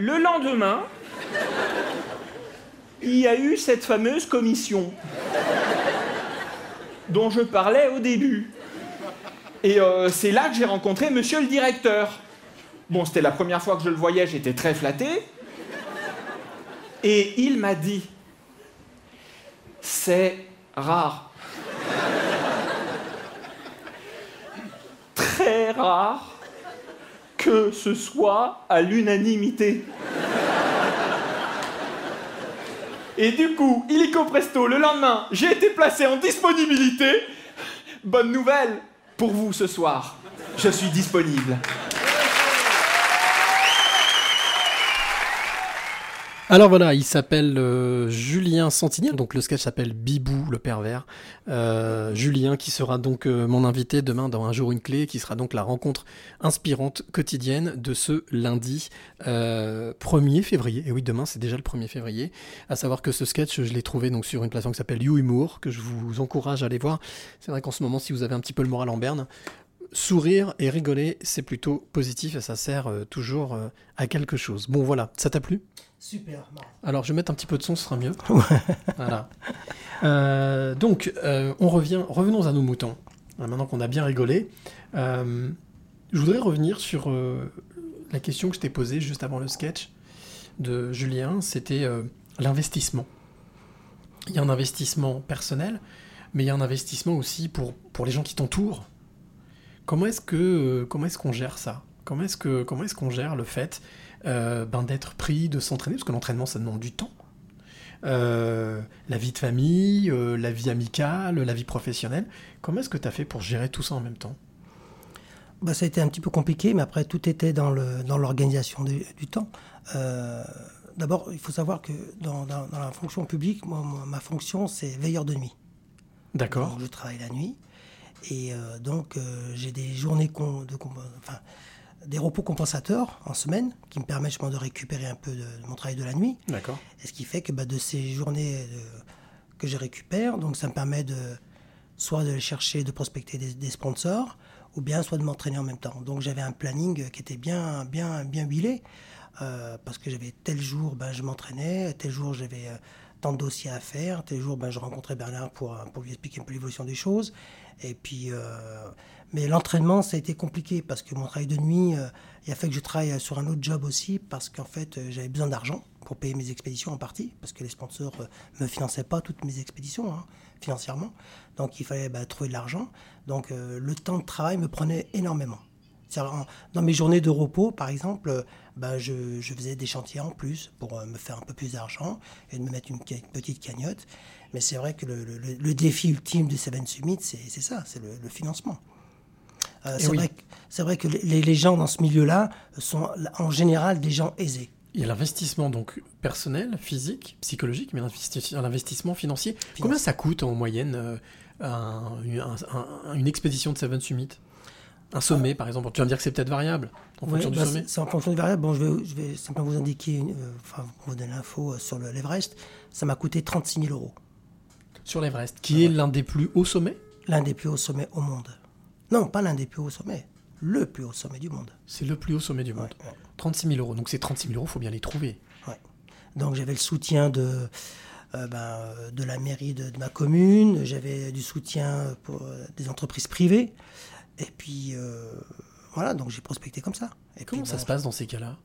[SPEAKER 4] Le lendemain, il y a eu cette fameuse commission dont je parlais au début. Et euh, c'est là que j'ai rencontré monsieur le directeur. Bon, c'était la première fois que je le voyais, j'étais très flatté. Et il m'a dit C'est rare. Très rare que ce soit à l'unanimité. Et du coup, illico presto, le lendemain, j'ai été placé en disponibilité. Bonne nouvelle pour vous ce soir. Je suis disponible.
[SPEAKER 1] Alors voilà, il s'appelle euh, Julien Santini, donc le sketch s'appelle Bibou le pervers. Euh, Julien qui sera donc euh, mon invité demain dans Un jour une clé, qui sera donc la rencontre inspirante quotidienne de ce lundi euh, 1er février. Et oui, demain c'est déjà le 1er février. À savoir que ce sketch, je l'ai trouvé donc sur une plateforme qui s'appelle YouHumour, que je vous encourage à aller voir. C'est vrai qu'en ce moment, si vous avez un petit peu le moral en berne, sourire et rigoler, c'est plutôt positif et ça sert euh, toujours euh, à quelque chose. Bon voilà, ça t'a plu?
[SPEAKER 3] Super, marrant.
[SPEAKER 1] Alors je vais mettre un petit peu de son, ce sera mieux. voilà. Euh, donc, euh, on revient, revenons à nos moutons. Euh, Maintenant qu'on a bien rigolé, euh, je voudrais revenir sur euh, la question que je t'ai posée juste avant le sketch de Julien. C'était euh, l'investissement. Il y a un investissement personnel, mais il y a un investissement aussi pour, pour les gens qui t'entourent. Comment est-ce que euh, comment est-ce qu'on gère ça? Comment est-ce que comment est-ce qu'on gère le fait euh, ben, d'être pris, de s'entraîner? Parce que l'entraînement ça demande du temps. Euh, la vie de famille, euh, la vie amicale, la vie professionnelle. Comment est-ce que tu as fait pour gérer tout ça en même temps?
[SPEAKER 3] Bah, ça a été un petit peu compliqué, mais après, tout était dans le- dans l'organisation du, du temps. Euh, D'abord, il faut savoir que dans, dans- dans la fonction publique, moi, moi, ma fonction, c'est veilleur de nuit.
[SPEAKER 1] D'accord.
[SPEAKER 3] Je travaille la nuit. Et euh, donc, euh, j'ai des journées con- de, enfin, des repos compensateurs en semaine qui me permettent justement de récupérer un peu de, de mon travail de la nuit.
[SPEAKER 1] D'accord.
[SPEAKER 3] Et ce qui fait que bah, de ces journées euh, que je récupère, donc ça me permet de soit de chercher, de prospecter des, des sponsors, ou bien soit de m'entraîner en même temps. Donc j'avais un planning qui était bien, bien, bien huilé, euh, parce que j'avais tel jour, ben, je m'entraînais, tel jour j'avais euh, tant de dossiers à faire, tel jour ben, je rencontrais Bernard pour, pour lui expliquer un peu l'évolution des choses. Et puis, euh, mais l'entraînement, ça a été compliqué parce que mon travail de nuit, euh, il a fait que je travaille sur un autre job aussi parce qu'en fait, euh, j'avais besoin d'argent pour payer mes expéditions en partie parce que les sponsors euh, me finançaient pas toutes mes expéditions hein, financièrement. Donc, il fallait bah, trouver de l'argent. Donc, le temps de travail me prenait énormément. Dans mes journées de repos, par exemple, bah, je, faisais des chantiers en plus pour me faire un peu plus d'argent et de me mettre une petite cagnotte. Mais c'est vrai que le, le- le- le défi ultime de Seven Summit, c'est ça, c'est le, le financement. Euh,
[SPEAKER 1] Eh
[SPEAKER 3] c'est
[SPEAKER 1] oui.
[SPEAKER 3] vrai, que- c'est vrai que les, les gens dans ce milieu-là sont en général des gens aisés.
[SPEAKER 1] Il y a l'investissement donc personnel, physique, psychologique, mais l'investi- l'investissement financier. Combien ça coûte en moyenne euh, un- un- un- une expédition de Seven Summit Un sommet, par exemple. Tu vas me dire que c'est peut-être variable en fonction du
[SPEAKER 3] bah,
[SPEAKER 1] sommet.
[SPEAKER 3] c'est- en fonction du variable. Bon, je vais, je vais simplement vous indiquer, une- euh, enfin, vous donner l'info sur le- l'Everest. Ça m'a coûté 36 000 euros.
[SPEAKER 1] Sur l'Everest, qui est l'un des plus hauts sommets
[SPEAKER 3] L'un des plus hauts sommets au monde. Non, pas l'un des plus hauts sommets. Le plus haut sommet du monde.
[SPEAKER 1] C'est le plus haut sommet du monde. 36 000 euros. Donc ces 36 000 euros, il faut bien les trouver.
[SPEAKER 3] Donc j'avais le soutien de, euh, ben, euh, de la mairie de, de ma commune, j'avais du soutien pour euh, des entreprises privées. Et puis euh, voilà, donc j'ai prospecté comme ça. Et
[SPEAKER 1] Comment
[SPEAKER 3] puis,
[SPEAKER 1] ça
[SPEAKER 3] ben,
[SPEAKER 1] se passe dans ces cas-là?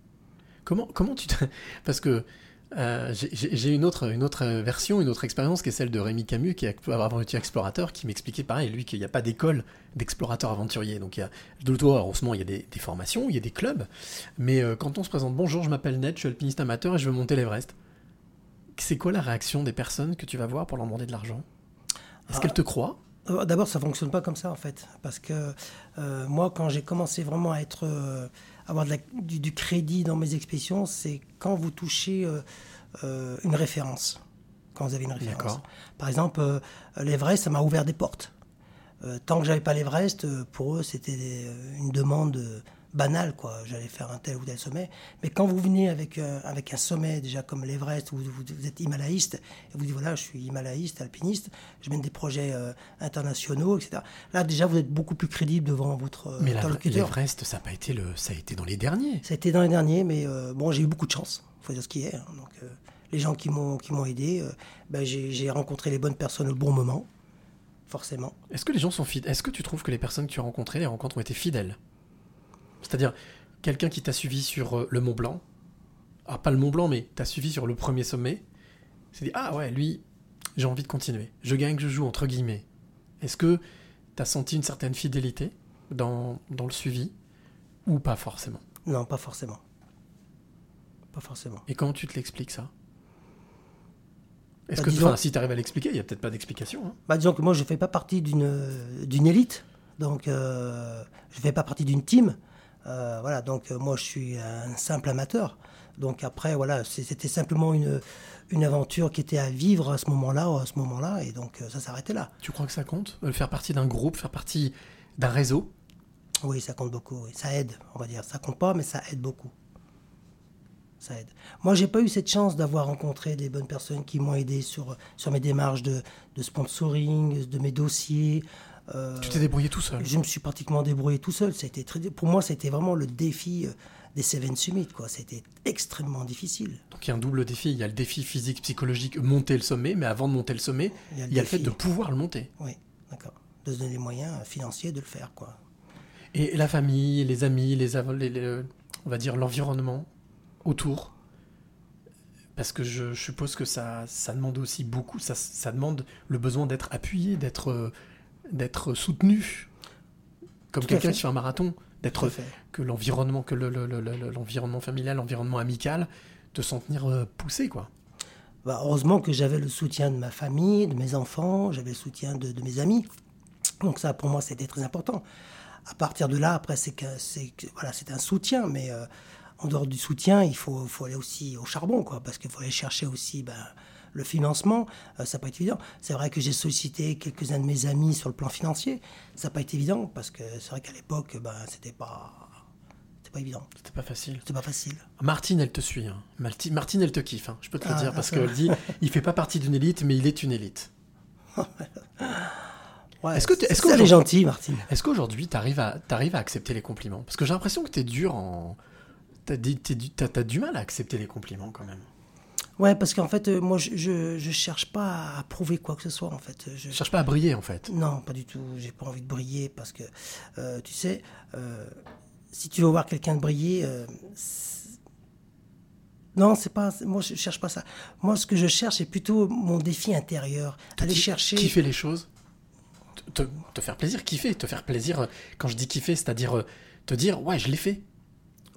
[SPEAKER 1] Comment, comment tu te... *laughs* Parce que euh, j'ai- une autre, une autre version, une autre expérience qui est celle de Rémi Camus, qui est aventurier explorateur, qui m'expliquait pareil, lui, qu'il n'y a pas d'école d'explorateurs aventuriers. Donc il y a, heureusement, il y a des, des formations, il y a des clubs, mais euh, quand on se présente, bonjour, je m'appelle Ned, je suis alpiniste amateur et je veux monter l'Everest. C'est quoi la réaction des personnes que tu vas voir pour leur demander de l'argent? Est-ce
[SPEAKER 3] Ah.
[SPEAKER 1] qu'elles te croient?
[SPEAKER 3] Euh, D'abord, ça fonctionne pas comme ça en fait, parce que euh, moi, quand j'ai commencé vraiment à être, avoir de la- du, du crédit dans mes expéditions, c'est quand vous touchez euh, euh, une référence, quand vous avez une référence. Par exemple, euh, l'Everest, ça m'a ouvert des portes. Tant que j'avais pas l'Everest, pour eux, c'était une demande banale, quoi. J'allais faire un tel ou tel sommet. Mais quand vous venez avec, euh, avec un sommet, déjà comme l'Everest, où vous, vous êtes himalayiste, et vous dites, voilà, je suis himalayiste, alpiniste, je mène des projets euh, internationaux, etc. Là, déjà, vous êtes beaucoup plus crédible devant votre euh,
[SPEAKER 1] Mais
[SPEAKER 3] interlocuteur.
[SPEAKER 1] l'Everest, ça a pas été le, ça a été dans les derniers.
[SPEAKER 3] Ça a été dans les derniers, mais bon, j'ai eu beaucoup de chance, faut dire ce qui est. hein. Donc, les gens qui m'ont qui m'ont aidé, ben, j'ai rencontré les bonnes personnes au bon moment, forcément.
[SPEAKER 1] Est-ce que les gens sont fidèles Est-ce que tu trouves que les personnes que tu as rencontrées, les rencontres ont été fidèles? C'est-à-dire, quelqu'un qui t'a suivi sur euh, le Mont Blanc, ah pas le Mont Blanc, mais t'as suivi sur le premier sommet, s'est dit ah ouais, lui, j'ai envie de continuer. Je gagne, je joue entre guillemets. Est-ce que t'as senti une certaine fidélité dans, dans le suivi ou pas forcément?
[SPEAKER 3] Non, pas forcément. Pas forcément.
[SPEAKER 1] Et comment tu te l'expliques ça? Est-ce
[SPEAKER 3] Bah,
[SPEAKER 1] que
[SPEAKER 3] disons-
[SPEAKER 1] enfin, si tu arrives à l'expliquer, il y a peut-être pas d'explication. hein.
[SPEAKER 3] Bah, disons que moi, je ne fais pas partie d'une d'une élite, donc euh, je ne fais pas partie d'une team. Euh, voilà, donc euh, moi je suis un simple amateur. Donc après, voilà, c'était simplement une, une aventure qui était à vivre à ce moment-là, à ce moment-là, et donc euh, ça s'arrêtait là.
[SPEAKER 1] Tu crois que ça compte Faire partie d'un groupe, faire partie d'un réseau?
[SPEAKER 3] Oui, ça compte beaucoup. oui. Ça aide, on va dire. Ça compte pas, mais ça aide beaucoup. Ça aide. Moi, j'ai pas eu cette chance d'avoir rencontré des bonnes personnes qui m'ont aidé sur, sur mes démarches de, de sponsoring, de mes dossiers. Euh,
[SPEAKER 1] Tu t'es débrouillé tout seul
[SPEAKER 3] Je me suis pratiquement débrouillé tout seul. Ça a été très, pour moi, c'était vraiment le défi euh, des Seven Summit. Quoi. C'était extrêmement difficile.
[SPEAKER 1] Donc il y a un double défi. Il y a le défi physique, psychologique, monter le sommet, mais avant de monter le sommet, il y a le, fait de pouvoir le monter.
[SPEAKER 3] Oui, d'accord. De se donner les moyens euh, financiers de le faire. Quoi.
[SPEAKER 1] Et la famille, les amis, les, av- les- les- on va dire l'environnement autour. Parce que je, je suppose que ça, ça demande aussi beaucoup, ça, ça demande le besoin d'être appuyé, d'être, d'être soutenu. Comme quelqu'un qui fait un marathon, d'être que l'environnement, que le- le- le- le- l'environnement familial, l'environnement amical, te sentir euh, poussé, quoi.
[SPEAKER 3] Bah, heureusement que j'avais le soutien de ma famille, de mes enfants, j'avais le soutien de, de mes amis. Donc ça, pour moi, c'était très important. À partir de là, après, c'est que, c'est que- voilà, c'est un soutien, mais euh, en dehors du soutien, il faut, faut aller aussi au charbon, quoi, parce qu'il faut aller chercher aussi ben, le financement. Euh, ça n'a pas été évident. C'est vrai que j'ai sollicité quelques-uns de mes amis sur le plan financier. Ça n'a pas été évident, parce que c'est vrai qu'à l'époque, ben, c'était pas, c'était pas évident.
[SPEAKER 1] C'était pas facile.
[SPEAKER 3] C'était pas facile.
[SPEAKER 1] Martine, elle te suit. hein. Marti- Martine, elle te kiffe, hein, je peux te le
[SPEAKER 3] Ah,
[SPEAKER 1] dire,
[SPEAKER 3] ah,
[SPEAKER 1] parce qu'elle dit, il fait pas partie d'une élite, mais il est une élite. *laughs*
[SPEAKER 3] Ouais,
[SPEAKER 1] Est-ce que t'es- est-ce
[SPEAKER 3] est gentille, Martine.
[SPEAKER 1] Est-ce qu'aujourd'hui, tu arrives à, t'arrives à accepter les compliments? Parce que j'ai l'impression que tu es dur en. T'as t'es t'as- t'as du mal à accepter les compliments quand même.
[SPEAKER 3] Ouais, parce qu'en fait, euh, moi, je, je, je cherche pas à prouver quoi que ce soit, en fait. Je,
[SPEAKER 1] cherche pas à briller en fait.
[SPEAKER 3] Non, pas du tout. J'ai pas envie de briller parce que, euh, tu sais, euh, si tu veux voir quelqu'un de briller, non, c'est pas. Moi, je cherche pas ça. Moi, ce que je cherche, c'est plutôt mon défi intérieur. Aller chercher.
[SPEAKER 1] Kiffer les choses. Te, te- faire plaisir, kiffer. Te faire plaisir. Quand je dis kiffer, c'est-à-dire te dire, ouais, je l'ai fait.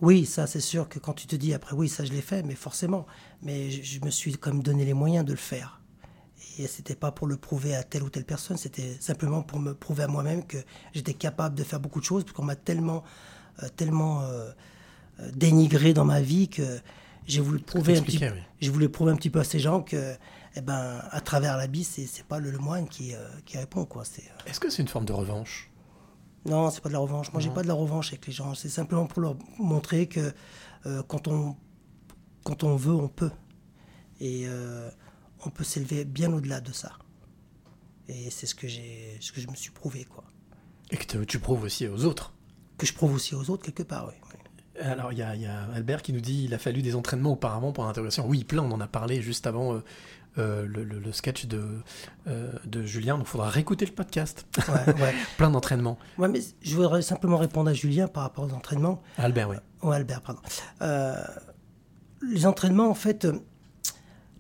[SPEAKER 3] Oui, ça, c'est sûr que quand tu te dis après, oui, ça, je l'ai fait, mais forcément. Mais je, je me suis quand même donné les moyens de le faire. Et c'était pas pour le prouver à telle ou telle personne, c'était simplement pour me prouver à moi-même que j'étais capable de faire beaucoup de choses, parce qu'on m'a tellement, euh, tellement euh, euh, dénigré dans ma vie que j'ai voulu prouver un petit,
[SPEAKER 1] t'expliquais, oui.
[SPEAKER 3] j'ai voulu prouver un petit peu à ces gens que, eh ben, à travers l'habit, c'est c'est pas le, le moine qui, euh, qui répond, quoi. C'est euh,
[SPEAKER 1] Est-ce que c'est une forme de revanche?
[SPEAKER 3] Non, c'est pas de la revanche. Moi, j'ai pas de la revanche avec les gens. C'est simplement pour leur montrer que euh, quand, on, quand on veut, on peut. Et euh, on peut s'élever bien au-delà de ça. Et c'est ce que j'ai, ce que je me suis prouvé, quoi.
[SPEAKER 1] Et que te- tu prouves aussi aux autres.
[SPEAKER 3] Que je prouve aussi aux autres quelque part, oui. oui.
[SPEAKER 1] Alors, il y, a- il y a Albert qui nous dit il a fallu des entraînements auparavant pour l'interrogation. Oui, plein, on en a parlé juste avant euh, euh, le, le- le sketch de, euh, de Julien, donc il faudra réécouter le podcast.
[SPEAKER 3] Ouais, ouais. *laughs*
[SPEAKER 1] plein d'entraînements.
[SPEAKER 3] Ouais, mais je voudrais simplement répondre à Julien par rapport aux entraînements.
[SPEAKER 1] Albert, oui.
[SPEAKER 3] Ouais, Albert, pardon. Euh, les entraînements, en fait, euh,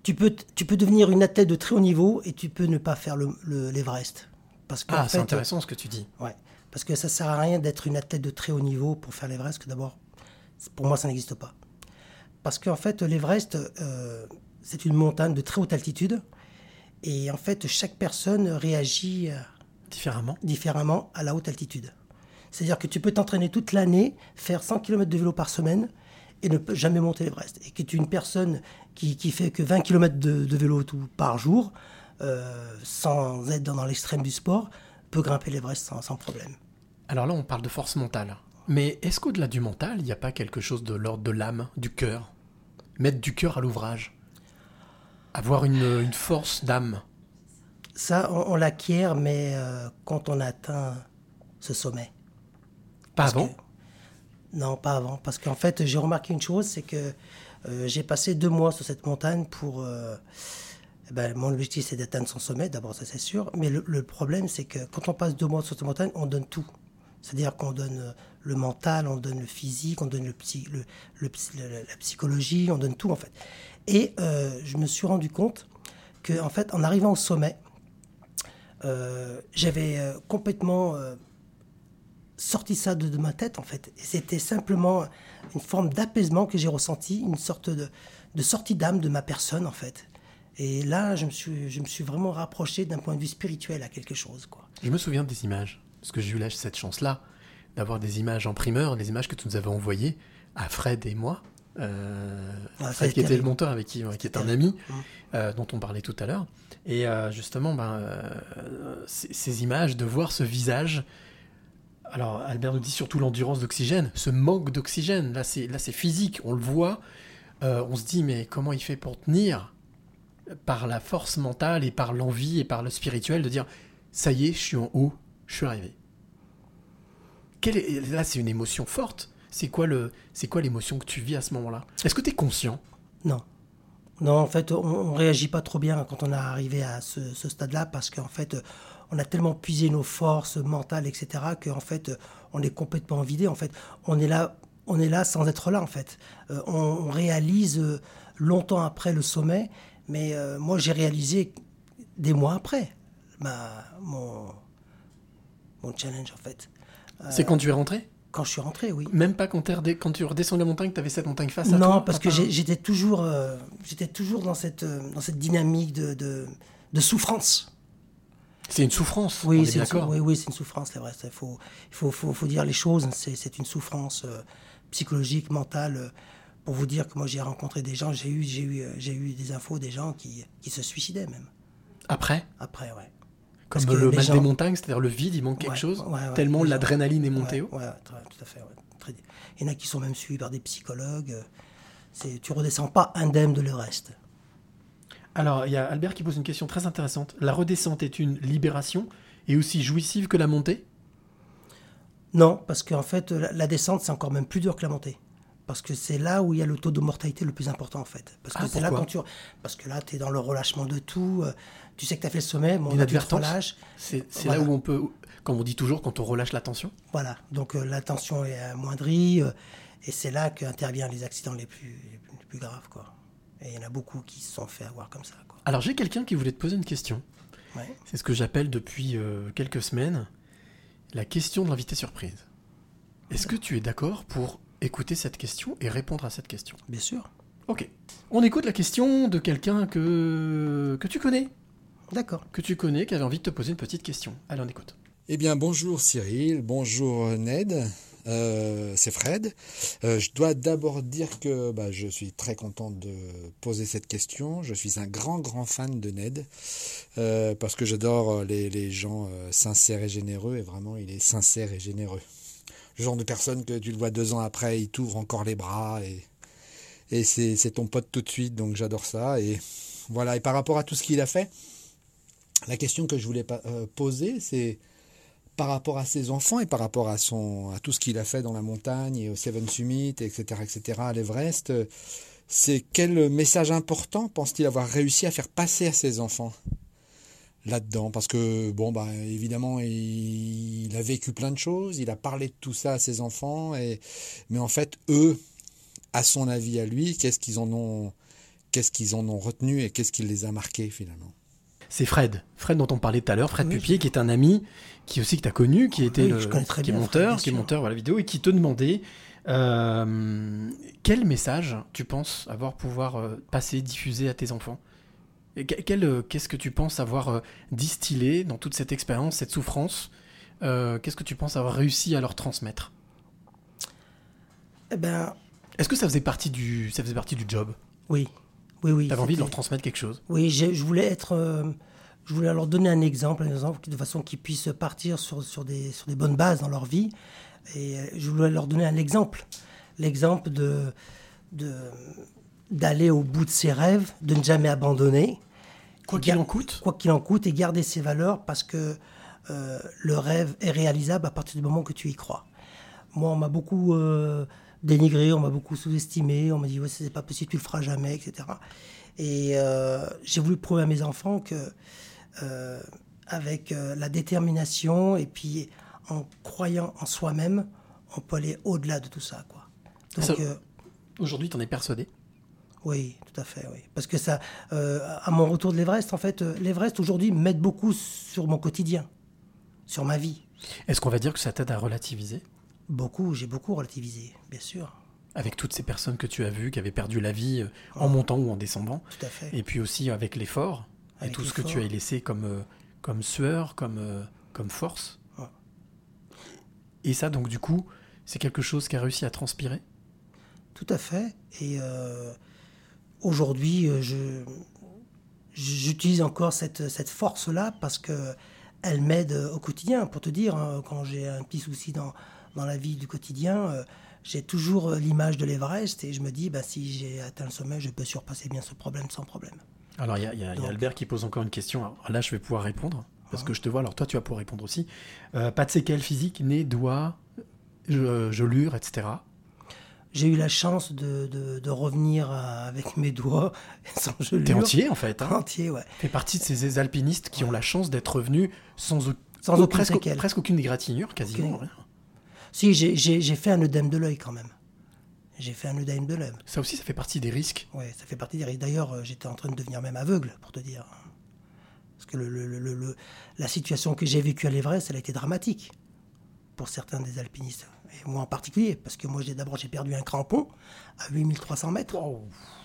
[SPEAKER 3] tu peux, tu peux devenir une athlète de très haut niveau et tu peux ne pas faire le- le- l'Everest.
[SPEAKER 1] Ah, c'est intéressant ce que tu dis.
[SPEAKER 3] Ouais, parce que ça sert à rien d'être une athlète de très haut niveau pour faire l'Everest, que d'abord, pour moi, ça n'existe pas. Parce qu'en fait, l'Everest, euh, c'est une montagne de très haute altitude. Et en fait, chaque personne réagit euh,
[SPEAKER 1] Différemment.
[SPEAKER 3] différemment à la haute altitude. C'est-à-dire que tu peux t'entraîner toute l'année, faire 100 km de vélo par semaine et ne jamais monter l'Everest. Et que tu es une personne qui, qui fait que 20 km de, de vélo tout, par jour, euh, sans être dans, dans l'extrême du sport, peut grimper l'Everest sans, sans problème.
[SPEAKER 1] Alors là, on parle de force mentale. Mais est-ce qu'au-delà du mental, il n'y a pas quelque chose de l'ordre de l'âme, du cœur? Mettre du cœur à l'ouvrage Avoir une, une force d'âme
[SPEAKER 3] Ça, on, on l'acquiert, mais euh, quand on atteint ce sommet.
[SPEAKER 1] Pas
[SPEAKER 3] Parce
[SPEAKER 1] avant
[SPEAKER 3] que- Non, pas avant. Parce qu'en fait, j'ai remarqué une chose, c'est que euh, j'ai passé deux mois sur cette montagne pour... euh, ben, mon objectif, c'est d'atteindre son sommet, d'abord, ça c'est sûr. Mais le, le problème, c'est que quand on passe deux mois sur cette montagne, on donne tout. C'est-à-dire qu'on donne le mental, on donne le physique, on donne le psy, le, le psy- le- la psychologie, on donne tout en fait. Et euh, je me suis rendu compte que, en fait, en arrivant au sommet, euh, j'avais euh, complètement sorti ça de, ma tête en fait. Et c'était simplement une forme d'apaisement que j'ai ressenti, une sorte de, de sortie d'âme de ma personne en fait. Et là, je me suis, je me suis vraiment rapproché d'un point de vue spirituel à quelque chose. Quoi.
[SPEAKER 1] Je me souviens des images, parce que j'ai eu là cette chance-là d'avoir des images en primeur, des images que tu nous avais envoyées à Fred et moi. Euh,
[SPEAKER 3] Ah,
[SPEAKER 1] Fred qui était le monteur avec qui, qui est un ami
[SPEAKER 3] Mm.
[SPEAKER 1] euh, dont on parlait tout à l'heure. Et euh, justement, ben, ces, ces images, de voir ce visage. Alors, Albert nous dit surtout l'endurance d'oxygène, ce manque d'oxygène. Là, c'est là, c'est physique, on le voit. Euh, on se dit, mais comment il fait pour tenir par la force mentale et par l'envie et par le spirituel de dire, ça y est, je suis en haut, je suis arrivé. Quelle est- là, c'est une émotion forte. C'est quoi le, c'est quoi l'émotion que tu vis à ce moment-là? Est-ce que tu es conscient?
[SPEAKER 3] Non. Non, en fait, on, on réagit pas trop bien quand on est arrivé à ce, ce stade-là parce qu'en fait, euh, on a tellement puisé nos forces mentales, etc., qu'en fait, euh, on est complètement vidé. En fait, on est là, on est là sans être là. En fait, Euh, on, on réalise euh, longtemps après le sommet, mais euh, moi, j'ai réalisé des mois après ma, mon, mon challenge, en fait.
[SPEAKER 1] C'est quand tu es rentré?
[SPEAKER 3] Quand je suis rentré, oui.
[SPEAKER 1] Même pas quand, tu redescends la montagne, tu avais cette montagne face à toi
[SPEAKER 3] Non, parce que j'étais toujours, euh, j'étais toujours dans cette, euh, dans cette dynamique de, de, de souffrance.
[SPEAKER 1] C'est une souffrance,
[SPEAKER 3] Oui,
[SPEAKER 1] est
[SPEAKER 3] c'est sou-
[SPEAKER 1] d'accord.
[SPEAKER 3] oui, oui, c'est une souffrance, c'est vrai. Il faut, faut, faut, faut dire les choses. C'est une souffrance euh, psychologique, mentale. euh, pour vous dire que moi, j'ai rencontré des gens, j'ai eu, eu, eu des infos des gens qui, qui se suicidaient même.
[SPEAKER 1] Après?
[SPEAKER 3] Après, ouais.
[SPEAKER 1] Comme le mal
[SPEAKER 3] gens-
[SPEAKER 1] des montagnes, c'est-à-dire le vide, il manque quelque
[SPEAKER 3] Ouais,
[SPEAKER 1] chose,
[SPEAKER 3] ouais, ouais,
[SPEAKER 1] tellement l'adrénaline est montée haut.
[SPEAKER 3] très- tout à fait. très- Il y en a qui sont même suivis par des psychologues. euh, C'est, tu redescends pas indemne de le reste.
[SPEAKER 1] Alors, il y a Albert qui pose une question très intéressante. La redescente est une libération et aussi jouissive que la montée?
[SPEAKER 3] Non, parce qu'en fait, la, la descente, c'est encore même plus dur que la montée. Parce que c'est là où il y a le taux de mortalité le plus important, en fait. Parce que
[SPEAKER 1] Ah,
[SPEAKER 3] c'est là quand tu. Parce que là, tu es dans le relâchement de tout. euh, Tu sais que tu as fait le sommet, bon, là, tu te relâches.
[SPEAKER 1] C'est c'est
[SPEAKER 3] Voilà.
[SPEAKER 1] là où on peut, comme on dit toujours, quand on relâche la tension
[SPEAKER 3] Voilà. Donc euh, la tension est amoindrie. euh, et c'est là qu'interviennent les accidents les plus, les plus, les plus graves, quoi. Et il y en a beaucoup qui se sont fait avoir comme ça, quoi.
[SPEAKER 1] Alors, j'ai quelqu'un qui voulait te poser une question.
[SPEAKER 3] Ouais.
[SPEAKER 1] C'est ce que j'appelle depuis euh, quelques semaines la question de l'invité surprise. Est-ce que tu es d'accord pour écouter cette question et répondre à cette question
[SPEAKER 3] Bien sûr.
[SPEAKER 1] Ok. On écoute la question de quelqu'un que, que tu connais.
[SPEAKER 3] D'accord.
[SPEAKER 1] Que tu connais, qui avait envie de te poser une petite question. Allez, on écoute.
[SPEAKER 5] Eh bien, bonjour Cyril, bonjour Ned, euh, c'est Fred. Euh, je dois d'abord dire que bah, je suis très content de poser cette question. Je suis un grand, grand fan de Ned euh, parce que j'adore les, les gens euh, sincères et généreux et vraiment, il est sincère et généreux. Genre de personne que tu le vois deux ans après, il t'ouvre encore les bras et, et c'est ton pote tout de suite, donc j'adore ça. Et voilà, et par rapport à tout ce qu'il a fait, la question que je voulais euh, poser, c'est par rapport à ses enfants et par rapport à son à tout ce qu'il a fait dans la montagne et au Seven Summit, etc., etc., à l'Everest, euh, c'est quel message important pense-t-il avoir réussi à faire passer à ses enfants? Là-dedans Parce que bon, bah évidemment, il, il a vécu plein de choses, il a parlé de tout ça à ses enfants, et mais en fait, eux, à son avis à lui, qu'est-ce qu'ils en ont, qu'est-ce qu'ils en ont retenu et qu'est-ce qui les a marqués finalement?
[SPEAKER 1] C'est Fred. Fred dont on parlait tout à l'heure, Fred
[SPEAKER 3] Oui.
[SPEAKER 1] Pupier, qui est un ami, qui aussi que tu as connu, qui était
[SPEAKER 3] Oui,
[SPEAKER 1] le,
[SPEAKER 3] je connais très
[SPEAKER 1] qui est monteur,
[SPEAKER 3] Fred,
[SPEAKER 1] qui est monteur à la vidéo, et qui te demandait euh, quel message tu penses avoir pouvoir euh, passer, diffuser à tes enfants Et que- quel, euh, Qu'est-ce que tu penses avoir euh, distillé dans toute cette expérience, cette souffrance euh, Qu'est-ce que tu penses avoir réussi à leur transmettre?
[SPEAKER 3] Eh ben,
[SPEAKER 1] Est-ce que ça faisait partie du, ça faisait partie du job?
[SPEAKER 3] Oui. Oui, oui.
[SPEAKER 1] T'avais envie de leur transmettre quelque chose?
[SPEAKER 3] Oui, je voulais être. euh, je voulais leur donner un exemple, un exemple de façon qu'ils puissent partir sur, sur, des, sur des bonnes bases dans leur vie. Et euh, je voulais leur donner un exemple. L'exemple de, de, d'aller au bout de ses rêves, de ne jamais abandonner.
[SPEAKER 1] Quoi qu'il en coûte
[SPEAKER 3] Quoi qu'il en coûte et garder ses valeurs parce que euh, le rêve est réalisable à partir du moment que tu y crois. Moi, on m'a beaucoup euh, dénigré, on m'a beaucoup sous-estimé, on m'a dit ouais, c'est pas possible, tu le feras jamais, etc. Et euh, j'ai voulu prouver à mes enfants que avec la détermination et puis en croyant en soi-même, on peut aller au-delà de tout ça, quoi. Donc,
[SPEAKER 1] Aujourd'hui, t'en es persuadé?
[SPEAKER 3] Oui, tout à fait, oui. Parce que ça, euh, à mon retour de l'Everest, en fait, euh, l'Everest aujourd'hui m'aide beaucoup sur mon quotidien, sur ma vie.
[SPEAKER 1] Est-ce qu'on va dire que ça t'aide à relativiser?
[SPEAKER 3] Beaucoup, j'ai beaucoup relativisé, bien sûr.
[SPEAKER 1] avec toutes ces personnes que tu as vues qui avaient perdu la vie euh, en montant ou en descendant,
[SPEAKER 3] Tout à fait.
[SPEAKER 1] et puis aussi avec l'effort et tout ce que tu as laissé comme, euh, comme sueur, comme, comme force. Et ça, donc, du coup, c'est quelque chose qui a réussi à transpirer?
[SPEAKER 3] Tout à fait. Et euh, aujourd'hui, euh, j'utilise encore cette, cette force-là parce que elle m'aide au quotidien. Pour te dire, hein, quand j'ai un petit souci dans, dans la vie du quotidien, euh, j'ai toujours l'image de l'Everest et je me dis, bah, si j'ai atteint le sommet, je peux surpasser bien ce problème sans problème.
[SPEAKER 1] Alors, il y, a- y y Albert qui pose encore une question. Alors là, je vais pouvoir répondre, parce que je te vois. Alors, toi, tu vas pouvoir répondre aussi. Euh, pas de séquelles physiques, nez, doigts, gelures, etc.
[SPEAKER 3] J'ai eu la chance de, de- de revenir euh, avec mes doigts sans gelure.
[SPEAKER 1] T'es entier, en fait. hein.
[SPEAKER 3] Entier, ouais.
[SPEAKER 1] fait partie de ces alpinistes qui ont la chance d'être revenus sans, au-
[SPEAKER 3] Sans
[SPEAKER 1] au-
[SPEAKER 3] aucune
[SPEAKER 1] presque,
[SPEAKER 3] séquelle.
[SPEAKER 1] presque aucune égratignure, quasiment
[SPEAKER 3] Aucune.
[SPEAKER 1] rien.
[SPEAKER 3] Si, j'ai- fait un œdème de l'œil quand même. J'ai fait un œdème de l'œil.
[SPEAKER 1] Ça aussi, ça fait partie des risques.
[SPEAKER 3] Ouais, ça fait partie des risques. D'ailleurs, euh, j'étais en train de devenir même aveugle, pour te dire. Parce que le- la situation que j'ai vécue à l'Everest, elle a été dramatique pour certains des alpinistes. Et moi en particulier, parce que moi, j'ai d'abord, j'ai perdu un crampon à 8300 mètres.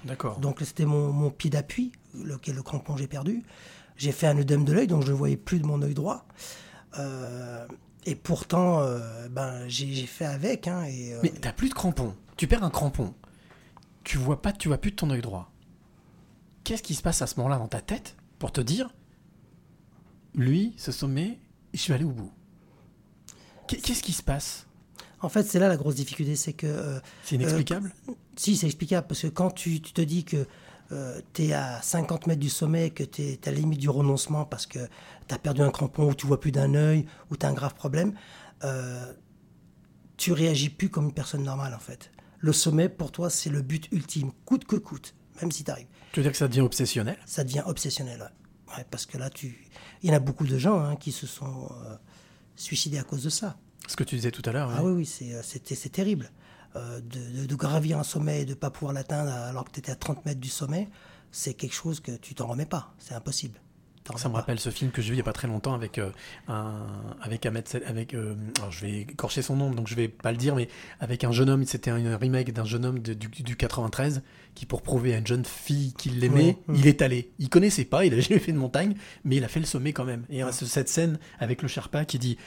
[SPEAKER 1] D'accord.
[SPEAKER 3] Donc c'était mon, mon pied d'appui, lequel le crampon j'ai perdu. J'ai fait un œdème de l'œil, donc je ne voyais plus de mon œil droit. Euh, et pourtant, euh, ben, j'ai fait avec. hein, et, euh,
[SPEAKER 1] Mais t'as plus de crampons. Tu perds un crampon. Tu vois pas, tu vois plus de ton œil droit. Qu'est-ce qui se passe à ce moment-là dans ta tête pour te dire, lui, ce sommet, je suis allé au bout? Qu'est- Qu'est-ce qui se passe?
[SPEAKER 3] En fait, c'est là la grosse difficulté, c'est que... euh,
[SPEAKER 1] C'est inexplicable?
[SPEAKER 3] euh, Si, c'est explicable, parce que quand tu, tu te dis que tu es à 50 mètres du sommet, que tu es à la limite du renoncement parce que tu as perdu un crampon ou tu vois plus d'un œil ou tu as un grave problème, euh, tu réagis plus comme une personne normale en fait. Le sommet, pour toi, c'est le but ultime, coûte que coûte, même si tu arrives.
[SPEAKER 1] Tu veux dire que ça devient obsessionnel?
[SPEAKER 3] Ça devient obsessionnel, ouais. Ouais, parce que là, tu... il y en a beaucoup de gens hein, qui se sont euh, suicidés à cause de ça.
[SPEAKER 1] Ce que tu disais tout à l'heure.
[SPEAKER 3] Ah
[SPEAKER 1] ouais.
[SPEAKER 3] oui, oui, c'est, euh, c'est terrible. Euh, de, de- de gravir un sommet et de ne pas pouvoir l'atteindre alors que tu étais à 30 mètres du sommet, c'est quelque chose que tu t'en remets pas. C'est impossible.
[SPEAKER 1] Ça me rappelle ce film que j'ai vu il n'y a pas très longtemps avec euh, un avec Ahmed avec euh, alors je vais écorcher son nom donc je vais pas le dire mais avec un jeune homme c'était un remake d'un jeune homme de- du, du 93 qui pour prouver à une jeune fille qu'il l'aimait
[SPEAKER 3] Ouais, ouais.
[SPEAKER 1] il est allé il connaissait pas il a *laughs* jamais fait de montagne mais il a fait le sommet quand même et a ce- cette scène avec le Sherpa qui dit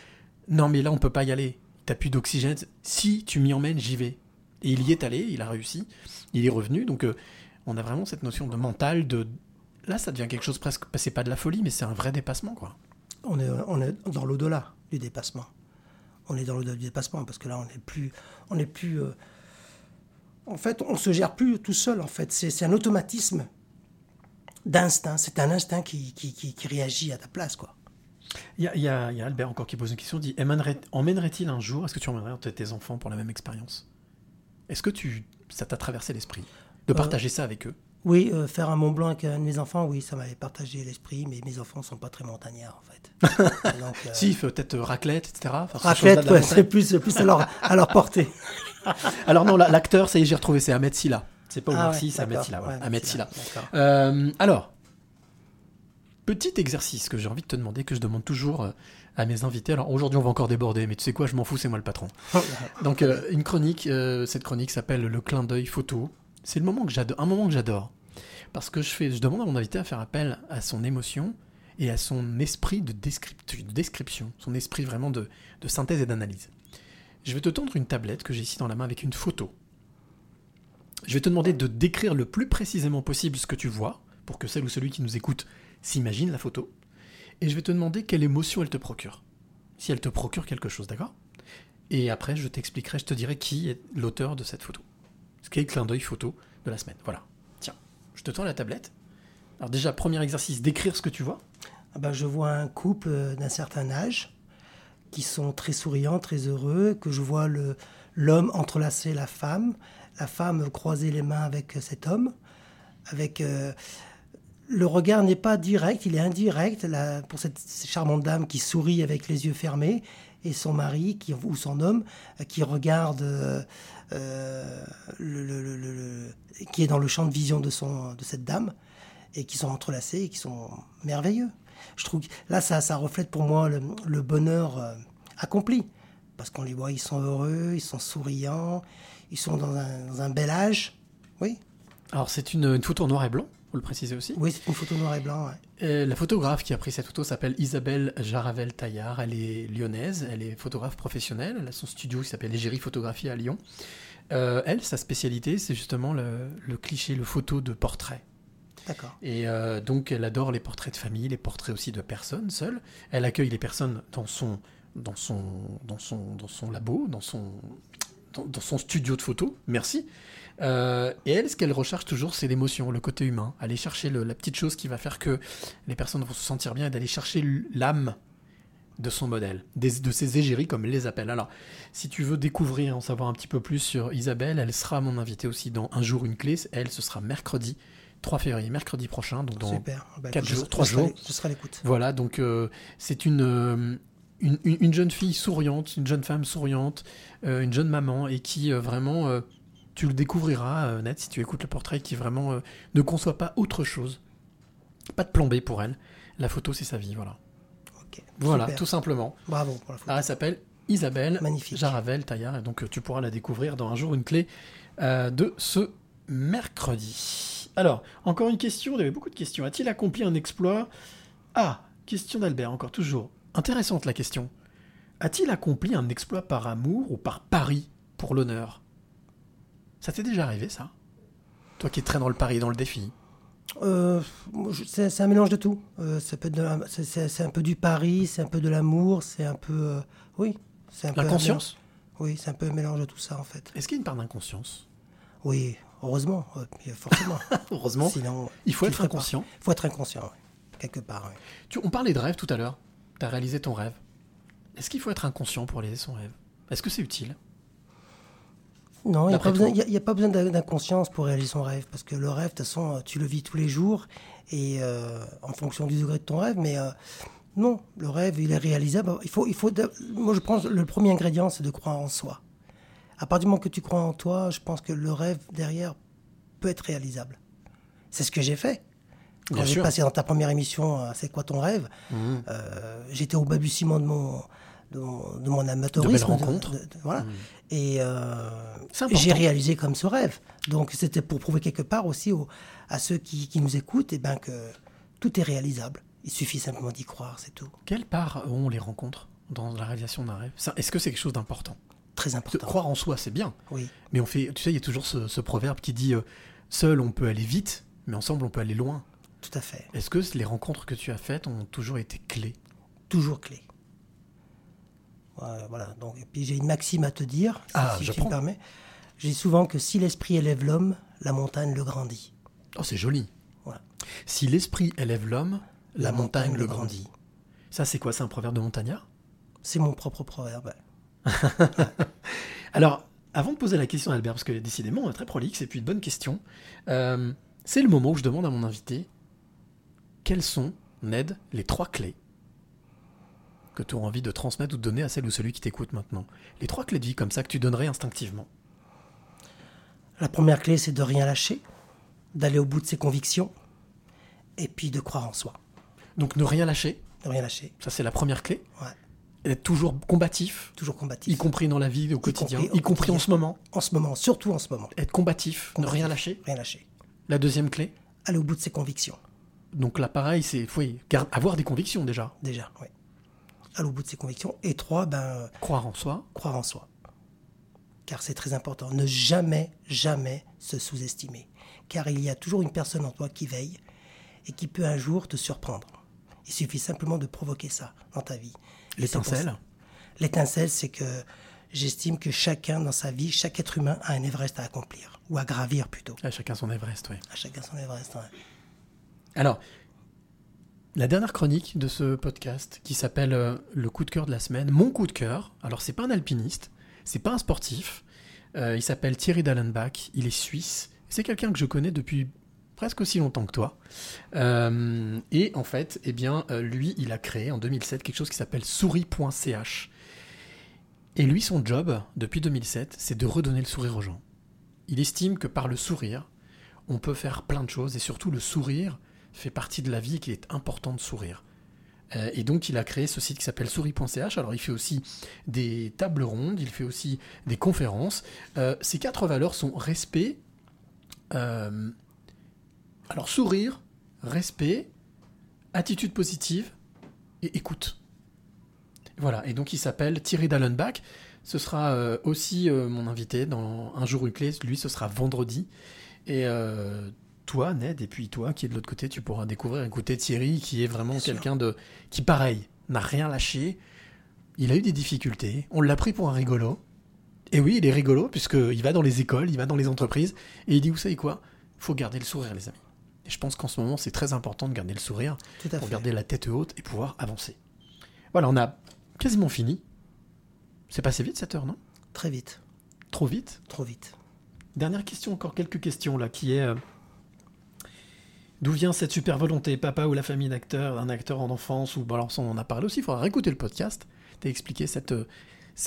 [SPEAKER 1] non mais là on peut pas y aller t'as plus d'oxygène si tu m'y emmènes j'y vais et il y est allé il a réussi il est revenu donc euh, on a vraiment cette notion de mental de Là, ça devient quelque chose presque. bah, C'est pas de la folie, mais c'est un vrai dépassement, quoi.
[SPEAKER 3] On est, est dans l'au-delà du dépassement. On est dans l'au-delà du dépassement parce que là, on n'est plus. On n'est plus euh, En fait, on se gère plus tout seul, en fait. C'est c'est un automatisme d'instinct. C'est un instinct qui, qui, qui- qui réagit à ta place, quoi.
[SPEAKER 1] Il y a, y y Albert encore qui pose une question. Dit emmènerait- emmènerait-il un jour Est-ce que tu emmènerais tes- tes enfants pour la même expérience? Est-ce que tu ça t'a traversé l'esprit de
[SPEAKER 3] Euh,
[SPEAKER 1] partager ça avec eux?
[SPEAKER 3] Oui, euh, faire un Mont Blanc avec un de mes enfants, oui, ça m'avait partagé l'esprit, mais mes enfants sont pas très montagnards, en fait. *laughs* Donc, euh,
[SPEAKER 1] Si, peut-être raclette, etc. Enfin,
[SPEAKER 3] Raclette, ouais, c'est plus, plus à, leur, à leur portée. *laughs*
[SPEAKER 1] Alors non, la- l'acteur, ça y est, j'ai retrouvé, c'est Ahmed Silla. C'est pas
[SPEAKER 3] Ah
[SPEAKER 1] Omar
[SPEAKER 3] ouais,
[SPEAKER 1] Sy, c'est Ahmed Silla. ouais, Ahmed Silla. Euh, alors, petit exercice que j'ai envie de te demander, que je demande toujours euh, à mes invités. Alors aujourd'hui, on va encore déborder, mais tu sais quoi, je m'en fous, c'est moi le patron. *laughs* Donc euh, une chronique, euh, cette chronique s'appelle le clin d'œil photo. C'est le moment que j'adore, un moment que j'adore, parce que je fais, je demande à mon invité à faire appel à son émotion et à son esprit de description, son esprit vraiment de, de synthèse et d'analyse. Je vais te tendre une tablette que j'ai ici dans la main avec une photo. Je vais te demander de décrire le plus précisément possible ce que tu vois, pour que celle ou celui qui nous écoute s'imagine la photo. Et je vais te demander quelle émotion elle te procure. Si elle te procure quelque chose, d'accord? Et après, je t'expliquerai, je te dirai qui est l'auteur de cette photo. Ce qui est le clin d'œil photo de la semaine. Voilà. Tiens, je te tends la tablette. Alors déjà, premier exercice, décrire ce que tu vois.
[SPEAKER 3] Ah ben, je vois un couple euh, d'un certain âge qui sont très souriants, très heureux, que je vois l'homme entrelacer la femme, la femme croiser les mains avec euh, cet homme, avec euh, le regard n'est pas direct, il est indirect pour cette charmante dame qui sourit avec les yeux fermés et son mari ou son homme euh, qui regarde, euh, euh, le- qui est dans le champ de vision de, cette dame et qui sont entrelacés et qui sont merveilleux. Je trouve que là, ça, ça reflète pour moi le, bonheur accompli. Parce qu'on les voit, ils sont heureux, ils sont souriants, ils sont dans un, dans un bel âge. Oui.
[SPEAKER 1] Alors c'est une, une photo en noir et blanc, faut le préciser aussi.
[SPEAKER 3] Oui, c'est une photo noir et blanc. ouais.
[SPEAKER 1] La photographe qui a pris cette photo s'appelle Isabelle Jaravel Taillard. Elle est lyonnaise, elle est photographe professionnelle. Elle a son studio qui s'appelle Égérie Photographie à Lyon. Euh, elle, sa spécialité, c'est justement le, le cliché, le photo de portrait.
[SPEAKER 3] D'accord.
[SPEAKER 1] Et euh, donc, elle adore les portraits de famille, les portraits aussi de personnes seules. Elle accueille les personnes dans son, dans son, dans son, dans son labo, dans son, dans, dans son studio de photo. Merci. Euh, et elle, ce qu'elle recherche toujours, c'est l'émotion, le côté humain. Aller chercher le- la petite chose qui va faire que les personnes vont se sentir bien et d'aller chercher l'âme de son modèle, des- de ses égéries comme elle les appelle. Alors, si tu veux découvrir, en savoir un petit peu plus sur Isabelle, elle sera mon invitée aussi dans Un jour, une clé. Elle, ce sera mercredi 3 février, mercredi prochain, donc dans
[SPEAKER 3] Super. Bah,
[SPEAKER 1] 4
[SPEAKER 3] je-
[SPEAKER 1] jours,
[SPEAKER 3] je
[SPEAKER 1] 3
[SPEAKER 3] serai-
[SPEAKER 1] jours.
[SPEAKER 3] Je serai à l'écoute.
[SPEAKER 1] Voilà, donc euh, c'est une, euh, une, une- une jeune fille souriante, une jeune femme souriante, euh, une jeune maman, et qui vraiment, tu le découvriras, euh, net, si tu écoutes le portrait, qui vraiment euh, ne conçoit pas autre chose. Pas de B pour elle. La photo, c'est sa vie, voilà. Voilà,
[SPEAKER 3] Super.
[SPEAKER 1] tout simplement.
[SPEAKER 3] Bravo pour la photo.
[SPEAKER 1] Ah, elle s'appelle Isabelle
[SPEAKER 3] Magnifique.
[SPEAKER 1] Jaravel Taillard, et donc euh, tu pourras la découvrir dans un jour une clé euh, de ce mercredi. Alors, encore une question, il y avait beaucoup de questions. A-t-il accompli un exploit? Ah, question d'Albert, encore toujours. Intéressante la question. A-t-il accompli un exploit par amour ou par pari pour l'honneur? Ça t'est déjà arrivé ça? Toi qui es très dans le pari, dans le défi.
[SPEAKER 3] Euh, c'est un mélange de tout. Euh, la- c'est- un peu du pari, c'est un peu de l'amour, c'est un peu. euh, oui. peu
[SPEAKER 1] L'inconscience?
[SPEAKER 3] mélange- Oui, c'est un peu un mélange de tout ça en fait.
[SPEAKER 1] Est-ce qu'il y a une part d'inconscience?
[SPEAKER 3] Oui, heureusement, forcément. *laughs*
[SPEAKER 1] Heureusement.
[SPEAKER 3] Sinon,
[SPEAKER 1] Il faut être inconscient.
[SPEAKER 3] Il faut être inconscient, oui. quelque part. oui.
[SPEAKER 1] Tu- on parlait de rêve tout à l'heure. Tu as réalisé ton rêve. Est-ce qu'il faut être inconscient pour réaliser son rêve? Est-ce que c'est utile?
[SPEAKER 3] Non, il n'y a, pas besoin- a- pas d'inconscience pour réaliser son rêve, parce que le rêve, de toute façon, tu le vis tous les jours, et euh, en fonction du degré de ton rêve, mais euh, non, le rêve, il est réalisable. Il faut, il faut, moi, je pense que le premier ingrédient, c'est de croire en soi. À partir du moment que tu crois en toi, je pense que le rêve derrière peut être réalisable. C'est ce que j'ai fait. Quand j'ai passé dans ta première émission, euh, C'est quoi ton rêve? Euh, J'étais au balbutiement de mon, de mon, de mon amateurisme. de- de- voilà. Et euh,
[SPEAKER 1] important.
[SPEAKER 3] j'ai réalisé comme ce rêve. Donc c'était pour prouver quelque part aussi à ceux qui, qui nous écoutent eh ben, que tout est réalisable. Il suffit simplement d'y croire, c'est tout.
[SPEAKER 1] Quelle part ont les rencontres dans la réalisation d'un rêve? Est-ce que c'est quelque chose d'important?
[SPEAKER 3] Très
[SPEAKER 1] De
[SPEAKER 3] important.
[SPEAKER 1] Croire en soi, c'est bien.
[SPEAKER 3] Oui.
[SPEAKER 1] Mais on fait, tu sais, il y a toujours ce, ce proverbe qui dit euh, seul on peut aller vite, mais ensemble on peut aller loin.
[SPEAKER 3] Tout à fait.
[SPEAKER 1] Est-ce que les rencontres que tu as faites ont toujours été clés?
[SPEAKER 3] Toujours clé. Voilà. Donc, et puis j'ai une maxime à te dire, si-
[SPEAKER 1] Ah,
[SPEAKER 3] si,
[SPEAKER 1] je
[SPEAKER 3] tu me permets. J'ai souvent que si l'esprit élève l'homme, la montagne le grandit.
[SPEAKER 1] Oh, c'est joli.
[SPEAKER 3] Voilà.
[SPEAKER 1] Si l'esprit élève l'homme, la, montagne, le grandit.
[SPEAKER 3] grandit.
[SPEAKER 1] Ça, c'est quoi? C'est un proverbe de montagnard?
[SPEAKER 3] C'est mon propre proverbe. *laughs*
[SPEAKER 1] Alors, avant de poser la question à Albert, parce que décidément, on est très prolixe, et puis une bonne question, euh, c'est le moment où je demande à mon invité quelles sont, Ned, les trois clés? Que tu auras envie de transmettre ou de donner à celle ou celui qui t'écoute maintenant. Les trois clés de vie comme ça que tu donnerais instinctivement.
[SPEAKER 3] La première clé, c'est de rien lâcher, d'aller au bout de ses convictions, et puis de croire en soi.
[SPEAKER 1] Donc ne rien lâcher,
[SPEAKER 3] De rien lâcher.
[SPEAKER 1] ça c'est la première clé.
[SPEAKER 3] Ouais.
[SPEAKER 1] Être toujours combatif,
[SPEAKER 3] Toujours combatif.
[SPEAKER 1] y compris dans la vie au quotidien,
[SPEAKER 3] compris au
[SPEAKER 1] y compris en ce moment.
[SPEAKER 3] En ce moment, surtout en ce moment.
[SPEAKER 1] Être combatif, ne rien lâcher.
[SPEAKER 3] Rien lâcher.
[SPEAKER 1] La deuxième clé,
[SPEAKER 3] Aller au bout de ses convictions.
[SPEAKER 1] donc là pareil, c'est oui, gar- avoir des convictions déjà.
[SPEAKER 3] Déjà, oui. Aller au bout de ses convictions. Et trois, ben,
[SPEAKER 1] Croire en soi,
[SPEAKER 3] croire en soi. Car c'est très important. Ne jamais, jamais se sous-estimer. Car il y a toujours une personne en toi qui veille et qui peut un jour te surprendre. Il suffit simplement de provoquer ça dans ta vie.
[SPEAKER 1] L'étincelle.
[SPEAKER 3] L'étincelle, c'est que j'estime que chacun dans sa vie, chaque être humain a un Everest à accomplir, ou à gravir plutôt.
[SPEAKER 1] À chacun son Everest, oui.
[SPEAKER 3] À chacun son Everest. ouais.
[SPEAKER 1] Alors, la dernière chronique de ce podcast qui s'appelle euh, Le coup de cœur de la semaine, mon coup de cœur. Alors, c'est pas un alpiniste, c'est pas un sportif. Euh, il s'appelle Thierry Dallenbach, il est suisse. C'est quelqu'un que je connais depuis presque aussi longtemps que toi. Euh, et en fait, eh bien, lui, il a créé en 2007 quelque chose qui s'appelle souris.ch. Et lui, son job, depuis 2007, c'est de redonner le sourire aux gens. Il estime que par le sourire, on peut faire plein de choses, et surtout le sourire fait partie de la vie et qu'il est important de sourire. Euh, et donc il a créé ce site qui s'appelle souris.ch. Alors il fait aussi des tables rondes, il fait aussi des conférences. Euh, ces quatre valeurs sont respect, euh, Alors sourire, respect, attitude positive et écoute. Voilà, et donc il s'appelle Thierry Dallenbach. Ce sera aussi mon invité dans Un jour une clé. Lui, ce sera vendredi. Et toi, Ned, et puis toi qui est de l'autre côté, tu pourras découvrir, écouter Thierry, qui est vraiment quelqu'un de. qui, pareil, n'a rien lâché. Il a eu des difficultés. On l'a pris pour un rigolo. Et oui, il est rigolo, puisqu'il va dans les écoles, il va dans les entreprises, et il dit Vous savez quoi? Faut garder le sourire, les amis. Et je pense qu'en ce moment, c'est très important de garder le sourire
[SPEAKER 3] Tout à
[SPEAKER 1] pour
[SPEAKER 3] fait.
[SPEAKER 1] garder la tête haute et pouvoir avancer. Voilà, on a quasiment fini. C'est passé vite cette heure, non?
[SPEAKER 3] Très vite.
[SPEAKER 1] Trop vite?
[SPEAKER 3] Trop vite.
[SPEAKER 1] Dernière question, encore quelques questions là, qui est euh, d'où vient cette super volonté, papa ou la famille d'acteur, d'un acteur en enfance ou bon, alors on en a parlé aussi. Il faudra réécouter le podcast. T'as expliqué cette euh,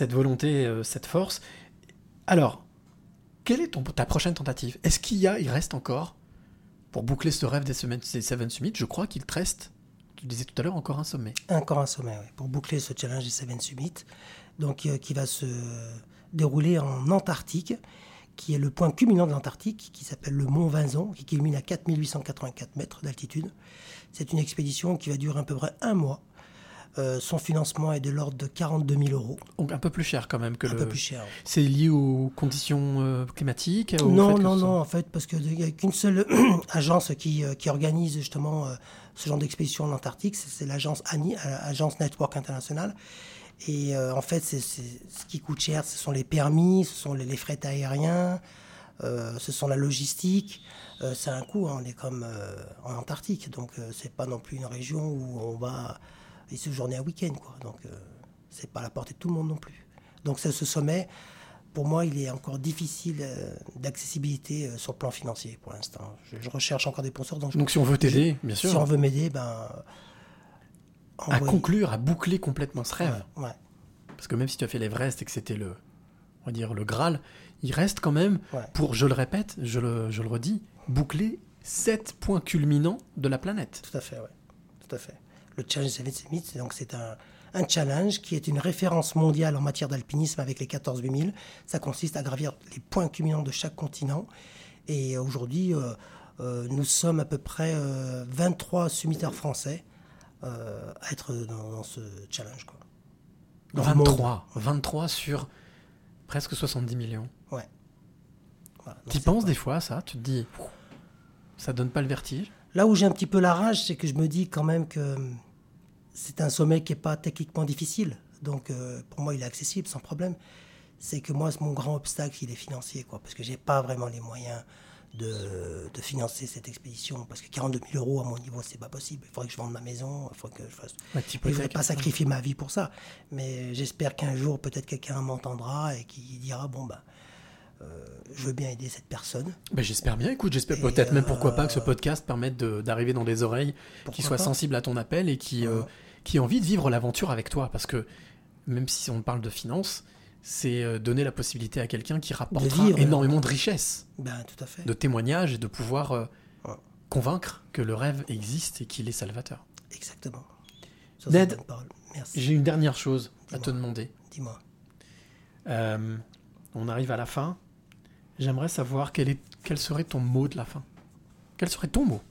[SPEAKER 1] volonté, euh, cette force. Alors, quelle est ton, ta prochaine tentative? Est-ce qu'il y a, il reste encore pour boucler ce rêve des semaines, des Seven Summits Je crois qu'il te reste, tu disais tout à l'heure, encore un sommet.
[SPEAKER 3] Encore un sommet, oui, pour boucler ce challenge des Seven Summit, donc euh, qui va se dérouler en Antarctique, qui est le point culminant de l'Antarctique, qui s'appelle le Mont Vinzon, qui culmine à 4884 mètres d'altitude. C'est une expédition qui va durer à peu près un mois. Euh, son financement est de l'ordre de 42 000 euros.
[SPEAKER 1] Donc un peu plus cher quand même que
[SPEAKER 3] Un
[SPEAKER 1] le.
[SPEAKER 3] peu plus cher.
[SPEAKER 1] C'est lié aux conditions euh, climatiques au
[SPEAKER 3] Non, non, non, en fait, parce qu'il n'y a qu'une seule *clears throat* agence qui, euh, qui organise justement euh, ce genre d'expédition en Antarctique, c'est l'agence ANI, euh, Agence Network International. Et euh, en fait, c'est c'est- ce qui coûte cher, ce sont les permis, ce sont les, les frais aériens, euh, ce sont la logistique. Euh, c'est un coût, hein, on est comme euh, en Antarctique, donc c'est pas non plus une région où on va y séjourner un week-end, quoi. Donc c'est pas à la portée de tout le monde non plus. Donc ce sommet, pour moi, il est encore difficile d'accessibilité sur le plan financier pour l'instant. Je, je recherche encore des sponsors. Donc, je-
[SPEAKER 1] Donc si on veut t'aider, bien sûr.
[SPEAKER 3] Si on veut m'aider, ben.
[SPEAKER 1] À conclure, à boucler complètement ce rêve.
[SPEAKER 3] Ouais, ouais.
[SPEAKER 1] Parce que même si tu as fait l'Everest et que c'était le, on va dire le Graal, il reste quand même
[SPEAKER 3] Ouais.
[SPEAKER 1] pour, je le répète, je le, je le redis, boucler sept points culminants de la planète.
[SPEAKER 3] Tout à fait, ouais. Tout à fait. Le Challenge Seven Summits, c'est donc c'est un, un challenge qui est une référence mondiale en matière d'alpinisme avec les 14 8000. Ça consiste à gravir les points culminants de chaque continent. Et aujourd'hui, euh, euh, nous sommes à peu près euh, 23 summiteurs français euh, à être dans, dans ce challenge. Quoi. Dans le monde.
[SPEAKER 1] 23, 23 sur presque 70 millions.
[SPEAKER 3] Ouais. Voilà,
[SPEAKER 1] Tu penses des fois à ça? Tu te dis, ça donne pas le vertige?
[SPEAKER 3] Là où j'ai un petit peu la rage, c'est que je me dis quand même que hum, c'est un sommet qui n'est pas techniquement difficile. Donc euh, pour moi, il est accessible sans problème. C'est que moi, mon grand obstacle, il est financier, quoi, parce que j'ai pas vraiment les moyens de, de financer cette expédition. Parce que 42 000 euros à mon niveau, c'est pas possible. Il faudrait que je vende ma maison, il faudrait que je fasse.
[SPEAKER 1] Ouais,
[SPEAKER 3] Je
[SPEAKER 1] hypothèque,
[SPEAKER 3] pas sacrifier ma vie pour ça. Mais j'espère qu'un jour, peut-être quelqu'un m'entendra et qui dira bon, ben, euh, je veux bien aider cette personne.
[SPEAKER 1] Ben, j'espère bien, écoute, j'espère peut-être même pourquoi
[SPEAKER 3] euh,
[SPEAKER 1] pas que ce podcast permette de- d'arriver dans des oreilles qui soient
[SPEAKER 3] pas
[SPEAKER 1] sensibles à ton appel et qui, euh, qui aient envie de vivre l'aventure avec toi. Parce que même si on parle de finances, c'est euh, donner la possibilité à quelqu'un qui rapportera
[SPEAKER 3] vivre,
[SPEAKER 1] énormément de richesses,
[SPEAKER 3] Ben, tout à fait.
[SPEAKER 1] de témoignages et de pouvoir euh,
[SPEAKER 3] Ouais.
[SPEAKER 1] convaincre que le rêve existe et qu'il est salvateur.
[SPEAKER 3] Exactement. Ça,
[SPEAKER 1] Ned. J'ai une dernière chose à te demander.
[SPEAKER 3] Dis-moi.
[SPEAKER 1] Euh, on arrive à la fin. J'aimerais savoir quel, est, quel serait ton mot de la fin. Quel serait ton mot?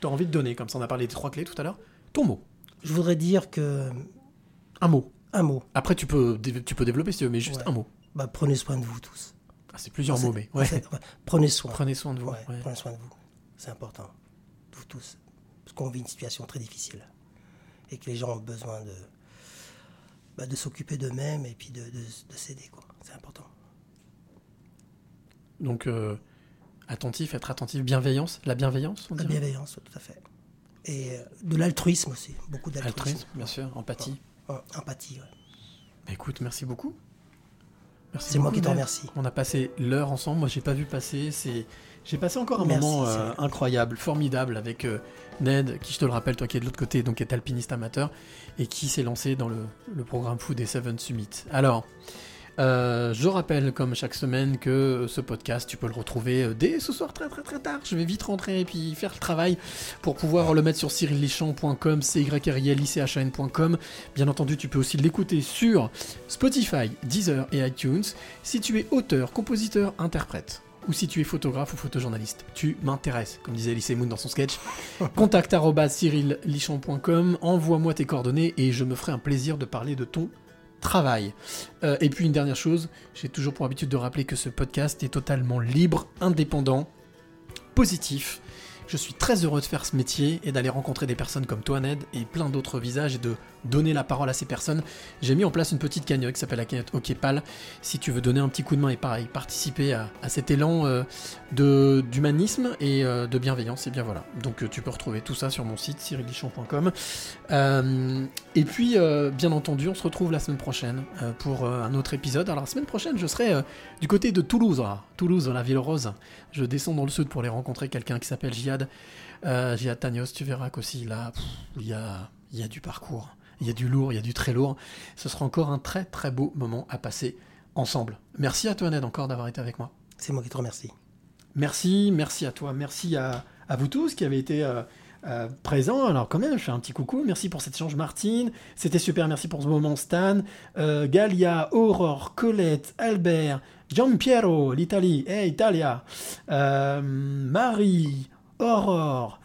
[SPEAKER 1] Tu as envie de donner, comme ça on a parlé des trois clés tout à l'heure. Ton mot.
[SPEAKER 3] Je voudrais dire que
[SPEAKER 1] Un mot.
[SPEAKER 3] Un mot.
[SPEAKER 1] Après, tu peux, tu peux développer si tu veux, mais juste
[SPEAKER 3] Ouais.
[SPEAKER 1] un mot.
[SPEAKER 3] Bah, prenez soin de vous tous.
[SPEAKER 1] Ah, c'est plusieurs
[SPEAKER 3] C'est-
[SPEAKER 1] mots, mais ouais.
[SPEAKER 3] Prenez soin.
[SPEAKER 1] Prenez soin de vous.
[SPEAKER 3] Ouais. Prenez soin de vous. C'est important. Vous tous. Parce qu'on vit une situation très difficile. Et que les gens ont besoin de, bah, de s'occuper d'eux-mêmes et puis de, de, de s'aider. C'est important.
[SPEAKER 1] Donc, euh, attentif, être attentif, bienveillance, la bienveillance, on
[SPEAKER 3] La bienveillance, tout à fait. Et euh, de l'altruisme aussi. Beaucoup d'altruisme.
[SPEAKER 1] Altruisme, bien sûr, empathie.
[SPEAKER 3] Ouais, empathie, ouais.
[SPEAKER 1] Bah, écoute, merci beaucoup. Merci
[SPEAKER 3] C'est moi qui te remercie.
[SPEAKER 1] On a passé l'heure ensemble. Moi, j'ai pas vu passer. C'est, j'ai passé encore un
[SPEAKER 3] Merci,
[SPEAKER 1] moment euh, incroyable, formidable avec euh, Ned, qui je te le rappelle, toi qui es de l'autre côté, donc est alpiniste amateur et qui s'est lancé dans le, le programme fou des Seven Summits. Alors. Euh, je rappelle, comme chaque semaine, que ce podcast, tu peux le retrouver euh, dès ce soir très très très tard. Je vais vite rentrer et puis faire le travail pour pouvoir le mettre sur cyrillichamp.com, c y r i l i c h a n.com. Bien entendu, tu peux aussi l'écouter sur Spotify, Deezer et iTunes. Si tu es auteur, compositeur, interprète, ou si tu es photographe ou photojournaliste. Tu m'intéresses, comme disait Elise Moon dans son sketch. *laughs* Contact arobase cyrillichon.com, envoie-moi tes coordonnées et je me ferai un plaisir de parler de ton travail. Euh, et puis une dernière chose, j'ai toujours pour habitude de rappeler que ce podcast est totalement libre, indépendant, positif. Je suis très heureux de faire ce métier et d'aller rencontrer des personnes comme toi, Ned, et plein d'autres visages et de donner la parole à ces personnes. J'ai mis en place une petite cagnotte qui s'appelle la cagnotte Okepal. Si tu veux donner un petit coup de main et pareil, participer à, cet élan euh, d'humanisme et euh, de bienveillance, et bien voilà. Donc euh, tu peux retrouver tout ça sur mon site cyrillichon.com. Et puis, bien entendu, on se retrouve la semaine prochaine pour un autre épisode. Alors la semaine prochaine, je serai du côté de Toulouse, voilà. Toulouse, la ville rose. Je descends dans le sud pour aller rencontrer quelqu'un qui s'appelle Jihad. Jihad Tanios, tu verras qu'aussi là, il y a, il y a du parcours. Il y a du lourd, il y a du très lourd. Ce sera encore un très très beau moment à passer ensemble. Merci à toi Ned encore d'avoir été avec moi.
[SPEAKER 3] C'est moi qui te remercie.
[SPEAKER 1] Merci, merci à toi, merci à, à vous tous qui avez été euh, euh, présents. Alors quand même, je fais un petit coucou, merci pour cet échange Martine, c'était super, merci pour ce moment Stan, euh, Galia, Aurore, Colette, Albert, Giampiero, l'Italie, hey Italia, euh, Marie, Aurore,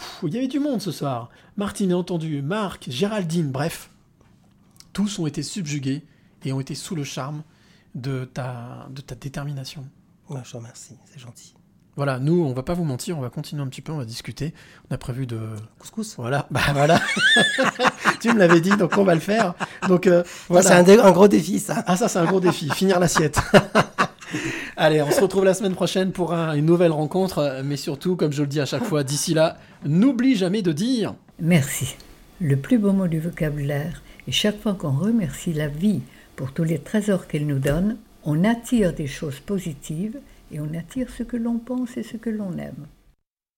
[SPEAKER 1] Pff, il y avait du monde ce soir, Martine bien entendu, Marc, Géraldine, bref, tous ont été subjugués et ont été sous le charme de ta, de ta détermination.
[SPEAKER 3] Ouais, je te remercie, c'est gentil.
[SPEAKER 1] Voilà, nous, on va pas vous mentir, on va continuer un petit peu, on va discuter. On a prévu de.
[SPEAKER 3] Couscous
[SPEAKER 1] Voilà, *laughs* bah voilà. *laughs* tu me l'avais dit, donc on va le faire. Donc euh, voilà.
[SPEAKER 3] c'est un, dé- un gros défi, ça.
[SPEAKER 1] Ah, ça, c'est un gros défi, finir l'assiette. *laughs* *laughs* Allez, on se retrouve la semaine prochaine pour un- une nouvelle rencontre, mais surtout, comme je le dis à chaque fois, d'ici là, n'oublie jamais de dire.
[SPEAKER 6] Merci. Le plus beau mot du vocabulaire, et chaque fois qu'on remercie la vie pour tous les trésors qu'elle nous donne, on attire des choses positives et on attire ce que l'on pense et ce que l'on aime.